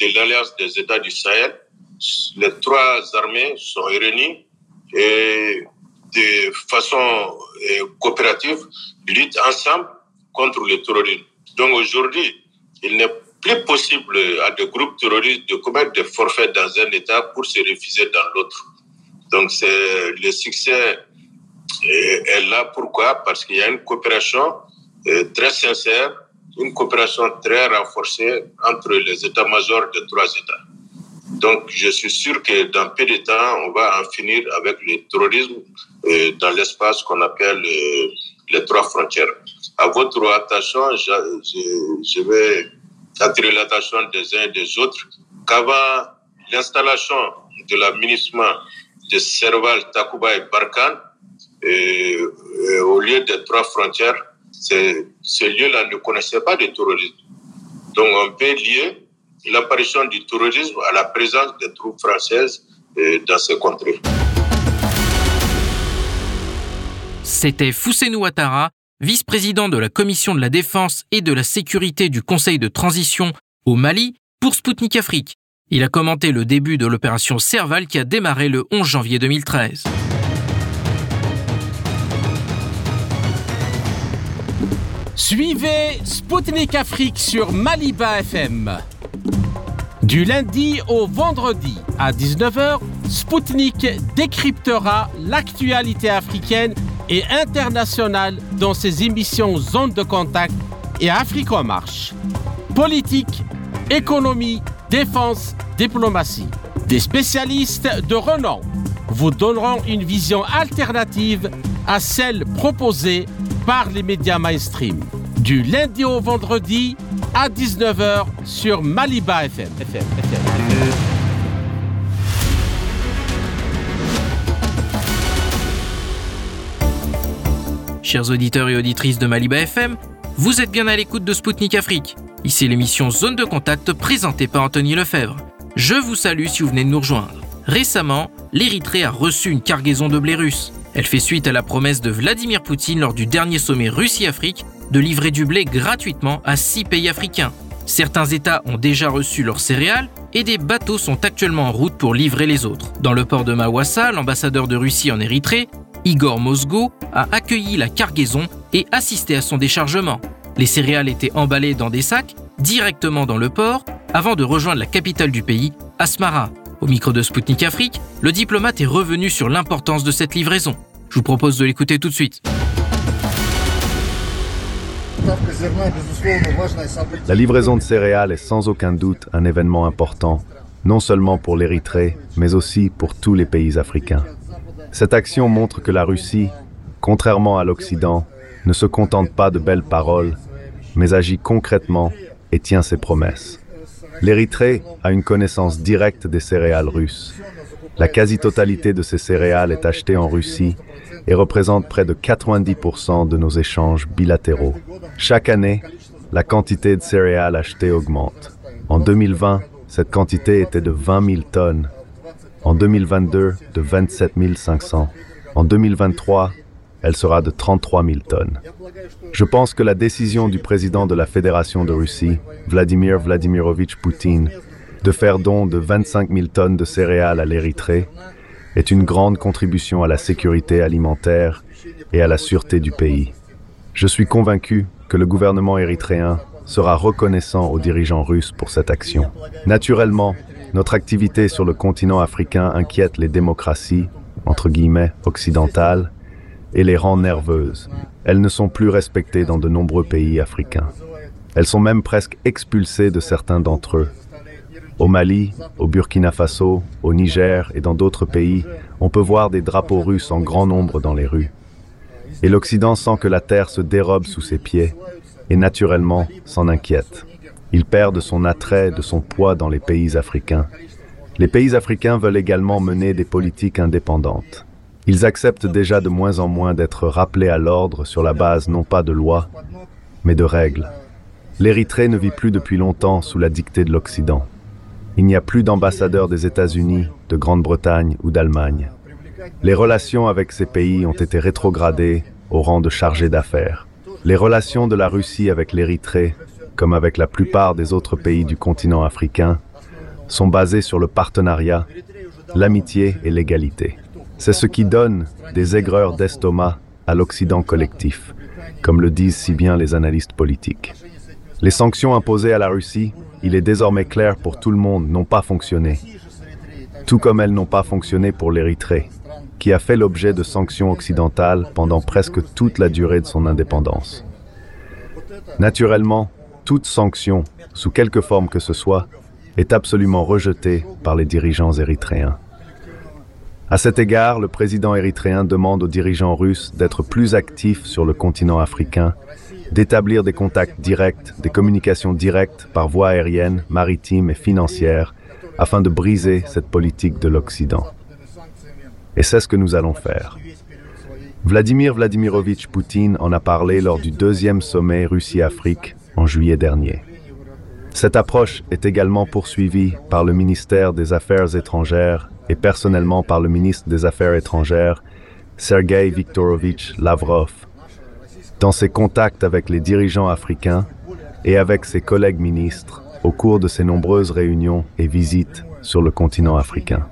de l'Alliance des États du Sahel, les trois armées sont réunies et de façon euh, coopérative luttent ensemble contre le terrorisme. Donc aujourd'hui, il n'est plus possible à des groupes terroristes de commettre des forfaits dans un État pour se refuser dans l'autre. Donc, c'est le succès est, là. Pourquoi? Parce qu'il y a une coopération euh, très sincère, une coopération très renforcée entre les états-majors des trois États. Donc, je suis sûr que dans peu de temps, on va en finir avec le terrorisme euh, dans l'espace qu'on appelle euh, les trois frontières. À votre attention, je, je vais attirer l'attention des uns et des autres qu'avant l'installation de l'aménagement de Serval, Takuba et Barkhane, au lieu des trois frontières, ces lieux-là ne connaissaient pas de terrorisme. Donc on peut lier l'apparition du terrorisme à la présence des troupes françaises euh, dans ces contrées. C'était Fousseinou Ouattara, vice-président de la Commission de la Défense et de la Sécurité du Conseil de transition au Mali pour Spoutnik Afrique. Il a commenté le début de l'opération Serval qui a démarré le 11 janvier 2013. Suivez Spoutnik Afrique sur Maliba FM. Du lundi au vendredi à 19h, Spoutnik décryptera l'actualité africaine et internationale dans ses émissions Zone de contact et Afrique en marche. Politique, économie, défense, diplomatie. Des spécialistes de renom vous donneront une vision alternative à celle proposée par les médias mainstream. Du lundi au vendredi à 19h sur Maliba FM. Chers auditeurs et auditrices de Maliba FM, vous êtes bien à l'écoute de Spoutnik Afrique. Ici l'émission Zone de contact présentée par Anthony Lefebvre. Je vous salue si vous venez de nous rejoindre. Récemment, l'Érythrée a reçu une cargaison de blé russe. Elle fait suite à la promesse de Vladimir Poutine lors du dernier sommet Russie-Afrique de livrer du blé gratuitement à six pays africains. Certains États ont déjà reçu leurs céréales et des bateaux sont actuellement en route pour livrer les autres. Dans le port de Mawassa, l'ambassadeur de Russie en Érythrée, Igor Mosgo, a accueilli la cargaison et assisté à son déchargement. Les céréales étaient emballées dans des sacs directement dans le port avant de rejoindre la capitale du pays, Asmara. Au micro de Spoutnik Afrique, le diplomate est revenu sur l'importance de cette livraison. Je vous propose de l'écouter tout de suite. La livraison de céréales est sans aucun doute un événement important, non seulement pour l'Érythrée, mais aussi pour tous les pays africains. Cette action montre que la Russie, contrairement à l'Occident, ne se contente pas de belles paroles, mais agit concrètement et tient ses promesses. L'Érythrée a une connaissance directe des céréales russes. La quasi-totalité de ces céréales est achetée en Russie et représente près de 90% de nos échanges bilatéraux. Chaque année, la quantité de céréales achetées augmente. En 2020, cette quantité était de 20 000 tonnes. En 2022, de 27 500. En 2023, elle sera de 33 000 tonnes. Je pense que la décision du président de la Fédération de Russie, Vladimir Vladimirovitch Poutine, de faire don de 25 000 tonnes de céréales à l'Érythrée est une grande contribution à la sécurité alimentaire et à la sûreté du pays. Je suis convaincu que le gouvernement érythréen sera reconnaissant aux dirigeants russes pour cette action. Naturellement, notre activité sur le continent africain inquiète les démocraties, entre guillemets, occidentales, et les rend nerveuses. Elles ne sont plus respectées dans de nombreux pays africains. Elles sont même presque expulsées de certains d'entre eux. Au Mali, au Burkina Faso, au Niger et dans d'autres pays, on peut voir des drapeaux russes en grand nombre dans les rues. Et l'Occident sent que la terre se dérobe sous ses pieds, et naturellement s'en inquiète. Il perd de son attrait, de son poids dans les pays africains. Les pays africains veulent également mener des politiques indépendantes. Ils acceptent déjà de moins en moins d'être rappelés à l'ordre sur la base non pas de lois, mais de règles. L'Érythrée ne vit plus depuis longtemps sous la dictée de l'Occident. Il n'y a plus d'ambassadeurs des États-Unis, de Grande-Bretagne ou d'Allemagne. Les relations avec ces pays ont été rétrogradées au rang de chargés d'affaires. Les relations de la Russie avec l'Érythrée, comme avec la plupart des autres pays du continent africain, sont basées sur le partenariat, l'amitié et l'égalité. C'est ce qui donne des aigreurs d'estomac à l'Occident collectif, comme le disent si bien les analystes politiques. Les sanctions imposées à la Russie, il est désormais clair pour tout le monde, n'ont pas fonctionné. Tout comme elles n'ont pas fonctionné pour l'Érythrée, qui a fait l'objet de sanctions occidentales pendant presque toute la durée de son indépendance. Naturellement, toute sanction, sous quelque forme que ce soit, est absolument rejetée par les dirigeants érythréens. À cet égard, le président érythréen demande aux dirigeants russes d'être plus actifs sur le continent africain d'établir des contacts directs, des communications directes par voie aérienne, maritime et financière, afin de briser cette politique de l'Occident. Et c'est ce que nous allons faire. Vladimir Vladimirovitch Poutine en a parlé lors du deuxième sommet Russie-Afrique en juillet dernier. Cette approche est également poursuivie par le ministère des Affaires étrangères et personnellement par le ministre des Affaires étrangères, Sergei Viktorovich Lavrov, dans ses contacts avec les dirigeants africains et avec ses collègues ministres au cours de ses nombreuses réunions et visites sur le continent africain.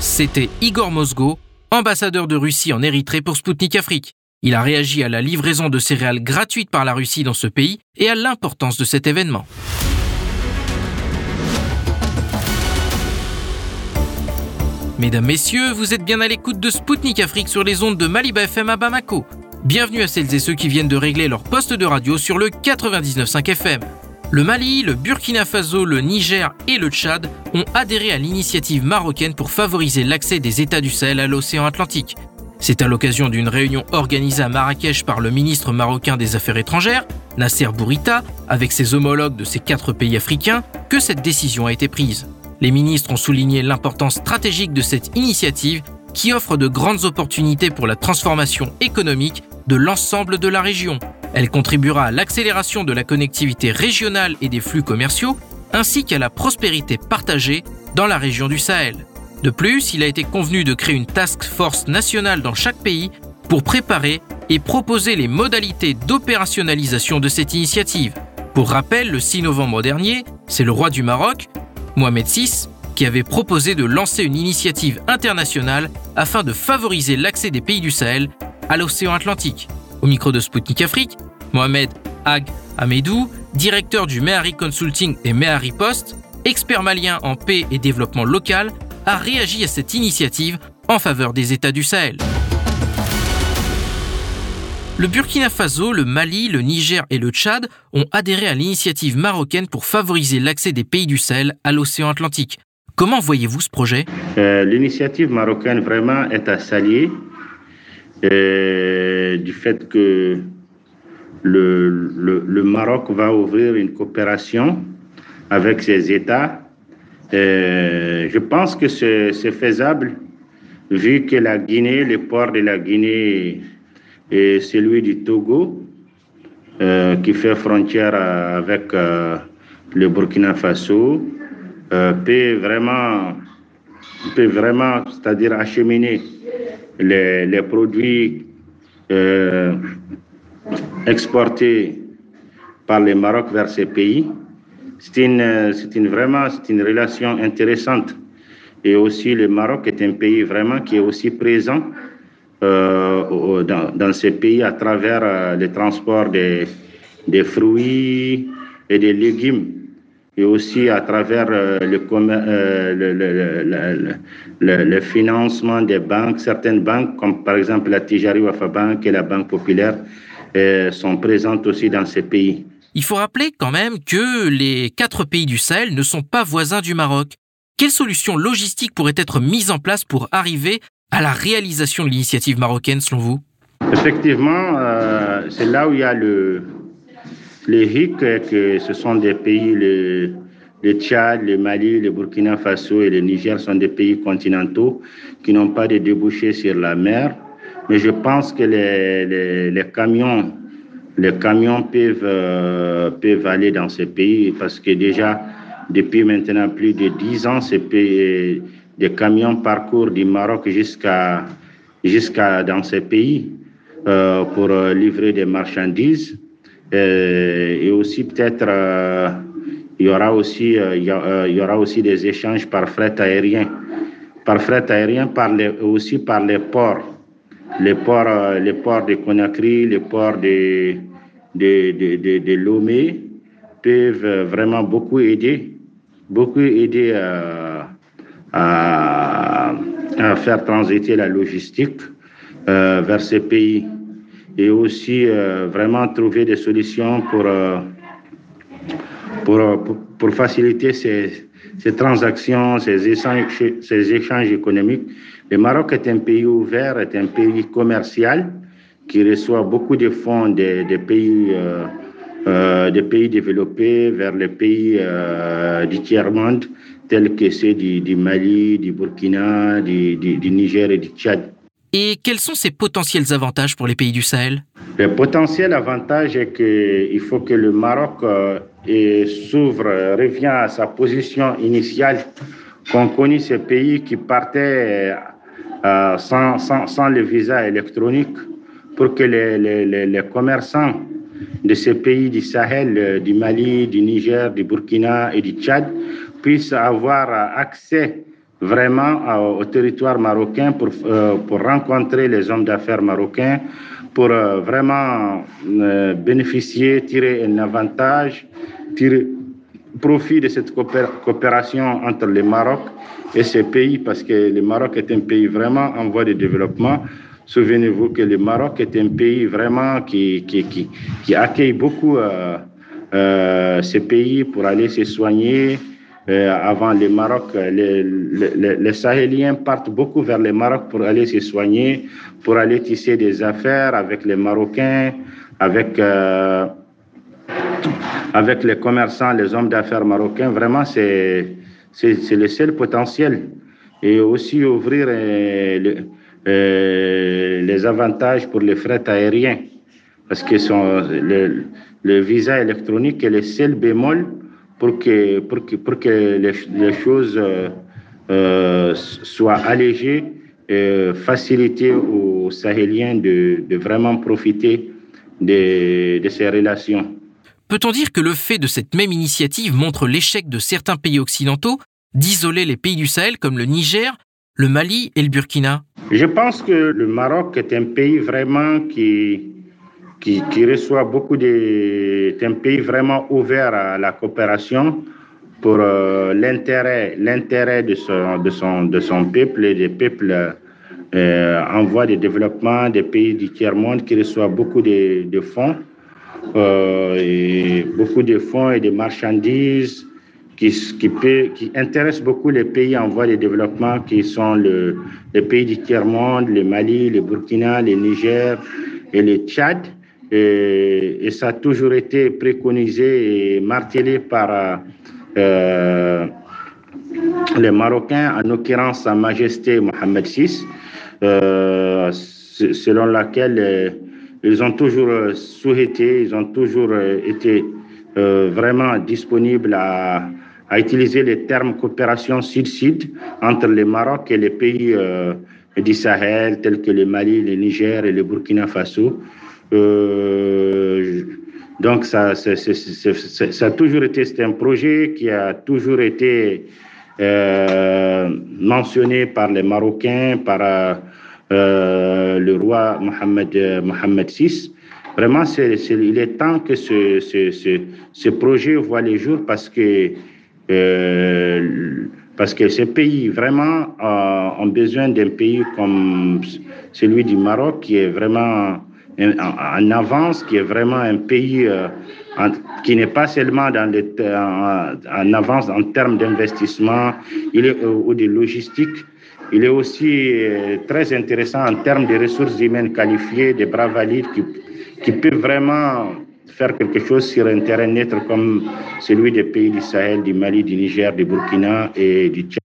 C'était Igor Mosgo, ambassadeur de Russie en Érythrée pour Sputnik Afrique. Il a réagi à la livraison de céréales gratuites par la Russie dans ce pays et à l'importance de cet événement. Mesdames, Messieurs, vous êtes bien à l'écoute de Spoutnik Afrique sur les ondes de Maliba FM à Bamako. Bienvenue à celles et ceux qui viennent de régler leur poste de radio sur le 99.5 FM. Le Mali, le Burkina Faso, le Niger et le Tchad ont adhéré à l'initiative marocaine pour favoriser l'accès des États du Sahel à l'océan Atlantique. C'est à l'occasion d'une réunion organisée à Marrakech par le ministre marocain des Affaires étrangères, Nasser Bourita, avec ses homologues de ces quatre pays africains, que cette décision a été prise. Les ministres ont souligné l'importance stratégique de cette initiative qui offre de grandes opportunités pour la transformation économique de l'ensemble de la région. Elle contribuera à l'accélération de la connectivité régionale et des flux commerciaux, ainsi qu'à la prospérité partagée dans la région du Sahel. De plus, il a été convenu de créer une task force nationale dans chaque pays pour préparer et proposer les modalités d'opérationnalisation de cette initiative. Pour rappel, le 6 novembre dernier, c'est le roi du Maroc, Mohamed VI, qui avait proposé de lancer une initiative internationale afin de favoriser l'accès des pays du Sahel à l'océan Atlantique. Au micro de Sputnik Afrique, Mohamed Ag Amedou, directeur du Mehari Consulting et Mehari Post, expert malien en paix et développement local, a réagi à cette initiative en faveur des États du Sahel. Le Burkina Faso, le Mali, le Niger et le Tchad ont adhéré à l'initiative marocaine pour favoriser l'accès des pays du Sahel à l'océan Atlantique. Comment voyez-vous ce projet? Euh, L'initiative marocaine vraiment est à saluer euh, du fait que le, Maroc va ouvrir une coopération avec ces États. Euh, je pense que c'est faisable vu que la Guinée, les ports de la Guinée et celui du Togo, euh, qui fait frontière avec euh, le Burkina Faso, euh, peut vraiment, peut vraiment c'est-à-dire acheminer les, les produits exportés par le Maroc vers ces pays. C'est une, c'est une, vraiment c'est une relation intéressante. Et aussi, le Maroc est un pays vraiment qui est aussi présent euh, dans, dans, ces pays à travers euh, le transport des, fruits et des légumes et aussi à travers euh, le, le, le, le, financement des banques. Certaines banques, comme par exemple la Tijari Wafa Bank et la Banque Populaire, sont présentes aussi dans ces pays. Il faut rappeler quand même que les quatre pays du Sahel ne sont pas voisins du Maroc. Quelles solutions logistiques pourraient être mises en place pour arriver à la réalisation de l'initiative marocaine selon vous? Effectivement, euh, c'est là où il y a le, les HIC, que ce sont des pays, le, le Tchad, le Mali, le Burkina Faso et le Niger sont des pays continentaux qui n'ont pas de débouchés sur la mer. Mais je pense que les, les, les camions, les camions peuvent, euh, peuvent aller dans ces pays parce que déjà, depuis maintenant plus de dix ans, ces pays, des camions parcourent du Maroc jusqu'à jusqu'à dans ces pays euh, pour euh, livrer des marchandises. Euh, et, aussi peut-être il y aura aussi il y, aura aussi des échanges par fret aérien. Par fret aérien par les, aussi par les ports. Les ports les ports de Conakry les ports de de, de, de, de Lomé peuvent vraiment beaucoup aider beaucoup aider à, faire transiter la logistique euh, vers ces pays et aussi euh, vraiment trouver des solutions pour, euh, pour, pour, faciliter ces, ces transactions, ces échanges, ces échanges économiques. Le Maroc est un pays ouvert, est un pays commercial qui reçoit beaucoup de fonds des, pays, des pays développés vers les pays du tiers-monde, tels que ceux du, Mali, du Burkina, du, du Niger et du Tchad. Et quels sont ces potentiels avantages pour les pays du Sahel? Le potentiel avantage est qu'il faut que le Maroc euh, s'ouvre, revient à sa position initiale qu'on connaît ces pays qui partaient euh, sans, sans, sans, le visa électronique pour que les, les, les, commerçants de ces pays du Sahel, euh, du Mali, du Niger, du Burkina et du Tchad puissent avoir accès vraiment au territoire marocain pour, euh, pour rencontrer les hommes d'affaires marocains, pour euh, vraiment euh, bénéficier, tirer un avantage, tirer profit de cette coopération entre le Maroc et ces pays, parce que le Maroc est un pays vraiment en voie de développement. Souvenez-vous que le Maroc est un pays vraiment qui, qui, qui, accueille beaucoup ces pays pour aller se soigner, euh, avant le Maroc, les, les, les, Sahéliens partent beaucoup vers le Maroc pour aller se soigner, pour aller tisser des affaires avec les Marocains, avec, euh, avec les commerçants, les hommes d'affaires marocains. Vraiment, c'est le seul potentiel. Et aussi ouvrir euh, les avantages pour les frais aériens. Parce que son, le, le visa électronique est le seul bémol pour que, pour que, pour que les, choses euh, euh, soient allégées et faciliter aux Sahéliens de, de vraiment profiter de, de ces relations. Peut-on dire que le fait de cette même initiative montre l'échec de certains pays occidentaux d'isoler les pays du Sahel comme le Niger, le Mali et le Burkina? Je pense que le Maroc est un pays vraiment qui, qui, reçoit beaucoup de... C'est un pays vraiment ouvert à la coopération pour euh, l'intérêt, l'intérêt de son, de, son, de son peuple et des peuples euh, en voie de développement des pays du tiers-monde qui reçoit beaucoup de, de fonds, euh, et beaucoup de fonds et de marchandises qui, qui, peut, qui intéressent beaucoup les pays en voie de développement qui sont le, les pays du tiers-monde, le Mali, le Burkina, le Niger et le Tchad. Et, ça a toujours été préconisé et martelé par euh, les Marocains, en l'occurrence Sa Majesté Mohamed VI, euh, selon laquelle euh, ils ont toujours souhaité, ils ont toujours été vraiment disponibles à, à, utiliser les termes coopération sud-sud entre le Maroc et les pays du Sahel, tels que le Mali, le Niger et le Burkina Faso. Euh, donc, ça, ça, a toujours été, c'est un projet qui a toujours été euh, mentionné par les Marocains, par euh, le roi Mohamed, VI. Vraiment, il est temps que ce, projet voit les jours parce que, parce que ces pays vraiment ont besoin d'un pays comme celui du Maroc qui est vraiment en, avance, qui est vraiment un pays euh, qui n'est pas seulement dans les, en, avance en termes d'investissement euh, ou de logistique, il est aussi euh, très intéressant en termes de ressources humaines qualifiées, de bras valides qui, qui peuvent vraiment faire quelque chose sur un terrain neutre comme celui des pays du Sahel, du Mali, du Niger, du Burkina et du Tchad.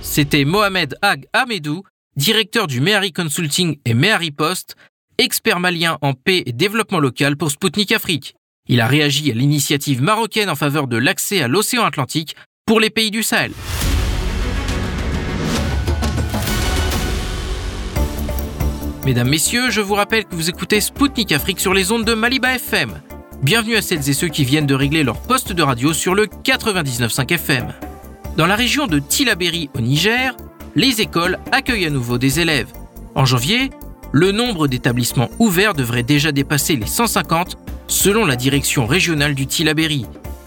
C'était Mohamed Ag Ahmedou, directeur du Mehari Consulting et Mehari Post, expert malien en paix et développement local pour Sputnik Afrique. Il a réagi à l'initiative marocaine en faveur de l'accès à l'océan Atlantique pour les pays du Sahel. Mesdames, Messieurs, je vous rappelle que vous écoutez Spoutnik Afrique sur les ondes de Maliba FM. Bienvenue à celles et ceux qui viennent de régler leur poste de radio sur le 99.5 FM. Dans la région de Tilaberi au Niger, les écoles accueillent à nouveau des élèves. En janvier, le nombre d'établissements ouverts devrait déjà dépasser les 150 selon la direction régionale du Tilaberi.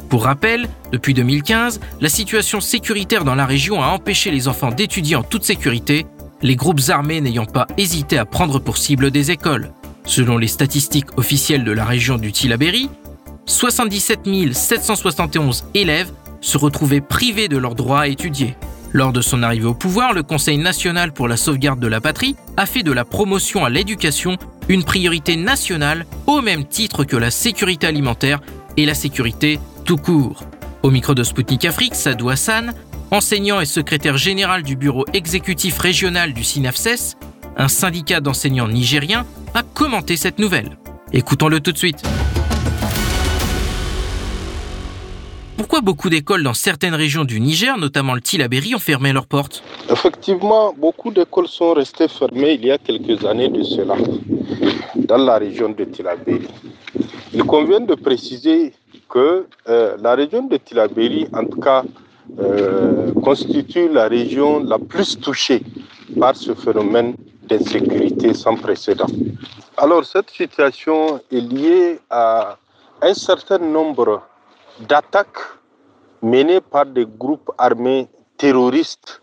Pour rappel, depuis 2015, la situation sécuritaire dans la région a empêché les enfants d'étudier en toute sécurité, les groupes armés n'ayant pas hésité à prendre pour cible des écoles. Selon les statistiques officielles de la région du Tilaberi, 77 771 élèves se retrouvaient privés de leur droit à étudier. Lors de son arrivée au pouvoir, le Conseil national pour la sauvegarde de la patrie a fait de la promotion à l'éducation une priorité nationale au même titre que la sécurité alimentaire et la sécurité tout court. Au micro de Spoutnik Afrique, Sadou Hassan, enseignant et secrétaire général du bureau exécutif régional du SINAFSES, un syndicat d'enseignants nigériens, a commenté cette nouvelle. Écoutons-le tout de suite. Pourquoi beaucoup d'écoles dans certaines régions du Niger, notamment le Tilaberi, ont fermé leurs portes? Effectivement, beaucoup d'écoles sont restées fermées il y a quelques années de cela, dans la région de Tilaberi. Il convient de préciser que euh, la région de Tilaberi, en tout cas, euh, constitue la région la plus touchée par ce phénomène d'insécurité sans précédent. Alors, cette situation est liée à un certain nombre d'attaques menées par des groupes armés terroristes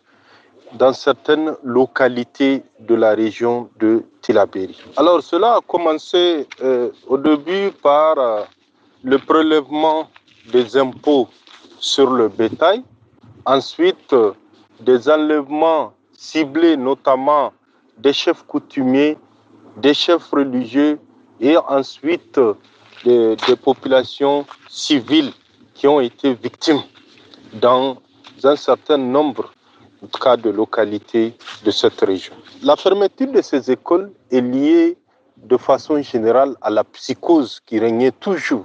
dans certaines localités de la région de Tilaberi. Alors cela a commencé euh, au début par euh, le prélèvement des impôts sur le bétail, ensuite euh, des enlèvements ciblés notamment des chefs coutumiers, des chefs religieux et ensuite des, des populations civiles qui ont été victimes dans un certain nombre de cas de localités de cette région. La fermeture de ces écoles est liée de façon générale à la psychose qui régnait toujours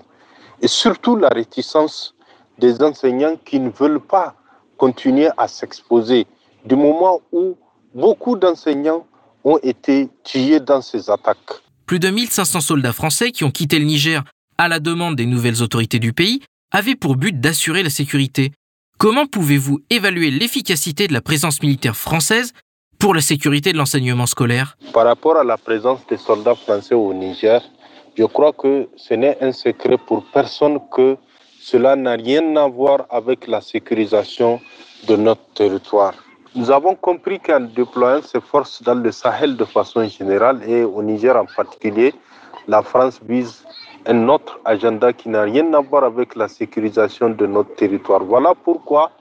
et surtout la réticence des enseignants qui ne veulent pas continuer à s'exposer du moment où beaucoup d'enseignants ont été tués dans ces attaques. Plus de 1500 soldats français qui ont quitté le Niger à la demande des nouvelles autorités du pays avait pour but d'assurer la sécurité. Comment pouvez-vous évaluer l'efficacité de la présence militaire française pour la sécurité de l'enseignement scolaire? Par rapport à la présence des soldats français au Niger, je crois que ce n'est un secret pour personne que cela n'a rien à voir avec la sécurisation de notre territoire. Nous avons compris qu'en déployant ces forces dans le Sahel de façon générale et au Niger en particulier, la France vise un autre agenda qui n'a rien à voir avec la sécurisation de notre territoire. Voilà pourquoi,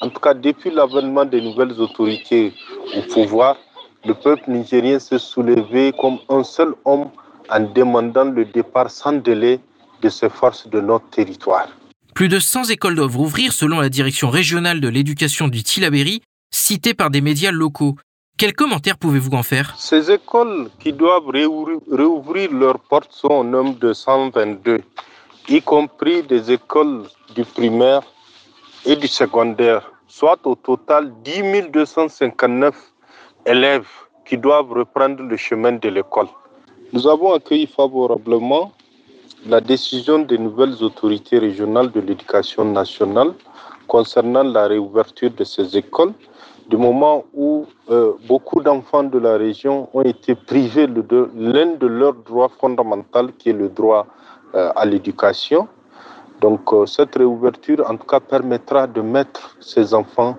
en tout cas depuis l'avènement des nouvelles autorités au pouvoir, le peuple nigérien s'est soulevé comme un seul homme en demandant le départ sans délai de ces forces de notre territoire. Plus de 100 écoles doivent ouvrir selon la direction régionale de l'éducation du Tilaberi, citée par des médias locaux. Quels commentaires pouvez-vous en faire? Ces écoles qui doivent réouvrir, leurs portes sont au nombre de 122, y compris des écoles du primaire et du secondaire, soit au total 10 259 élèves qui doivent reprendre le chemin de l'école. Nous avons accueilli favorablement la décision des nouvelles autorités régionales de l'éducation nationale concernant la réouverture de ces écoles du moment où euh, beaucoup d'enfants de la région ont été privés de l'un de leurs droits fondamentaux, qui est le droit euh, à l'éducation. Donc euh, cette réouverture, en tout cas, permettra de mettre ces enfants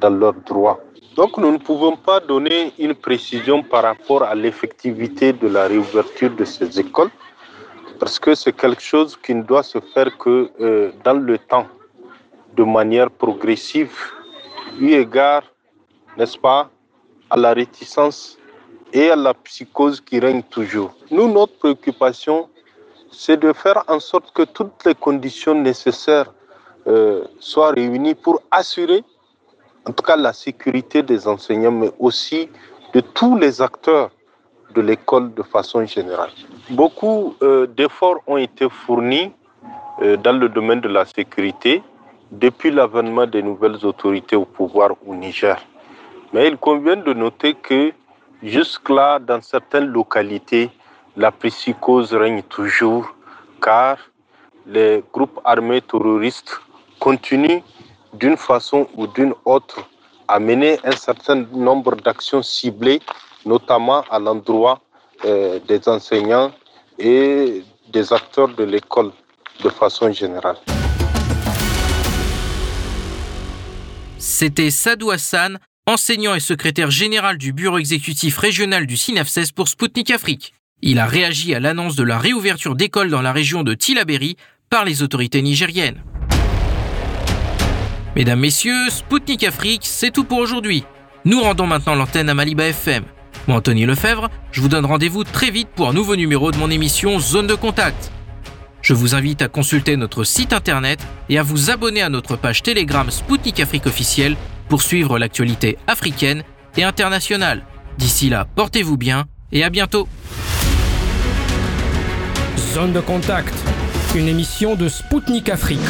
dans leurs droits. Donc nous ne pouvons pas donner une précision par rapport à l'effectivité de la réouverture de ces écoles, parce que c'est quelque chose qui ne doit se faire que dans le temps, de manière progressive, eu égard n'est-ce pas, à la réticence et à la psychose qui règne toujours. Nous, notre préoccupation, c'est de faire en sorte que toutes les conditions nécessaires euh, soient réunies pour assurer, en tout cas, la sécurité des enseignants, mais aussi de tous les acteurs de l'école de façon générale. Beaucoup euh, d'efforts ont été fournis euh, dans le domaine de la sécurité depuis l'avènement des nouvelles autorités au pouvoir au Niger. Mais il convient de noter que jusque-là, dans certaines localités, la psychose règne toujours car les groupes armés terroristes continuent d'une façon ou d'une autre à mener un certain nombre d'actions ciblées, notamment à l'endroit euh, des enseignants et des acteurs de l'école de façon générale. C'était Sadou Hassan, enseignant et secrétaire général du bureau exécutif régional du SINAFSES pour Spoutnik Afrique. Il a réagi à l'annonce de la réouverture d'écoles dans la région de Tilaberi par les autorités nigériennes. Mesdames, Messieurs, Spoutnik Afrique, c'est tout pour aujourd'hui. Nous rendons maintenant l'antenne à Maliba FM. Moi, Anthony Lefebvre, je vous donne rendez-vous très vite pour un nouveau numéro de mon émission Zone de Contact. Je vous invite à consulter notre site internet et à vous abonner à notre page Telegram Spoutnik Afrique officielle pour suivre l'actualité africaine et internationale. D'ici là, portez-vous bien et à bientôt. Zone de contact, une émission de Spoutnik Afrique.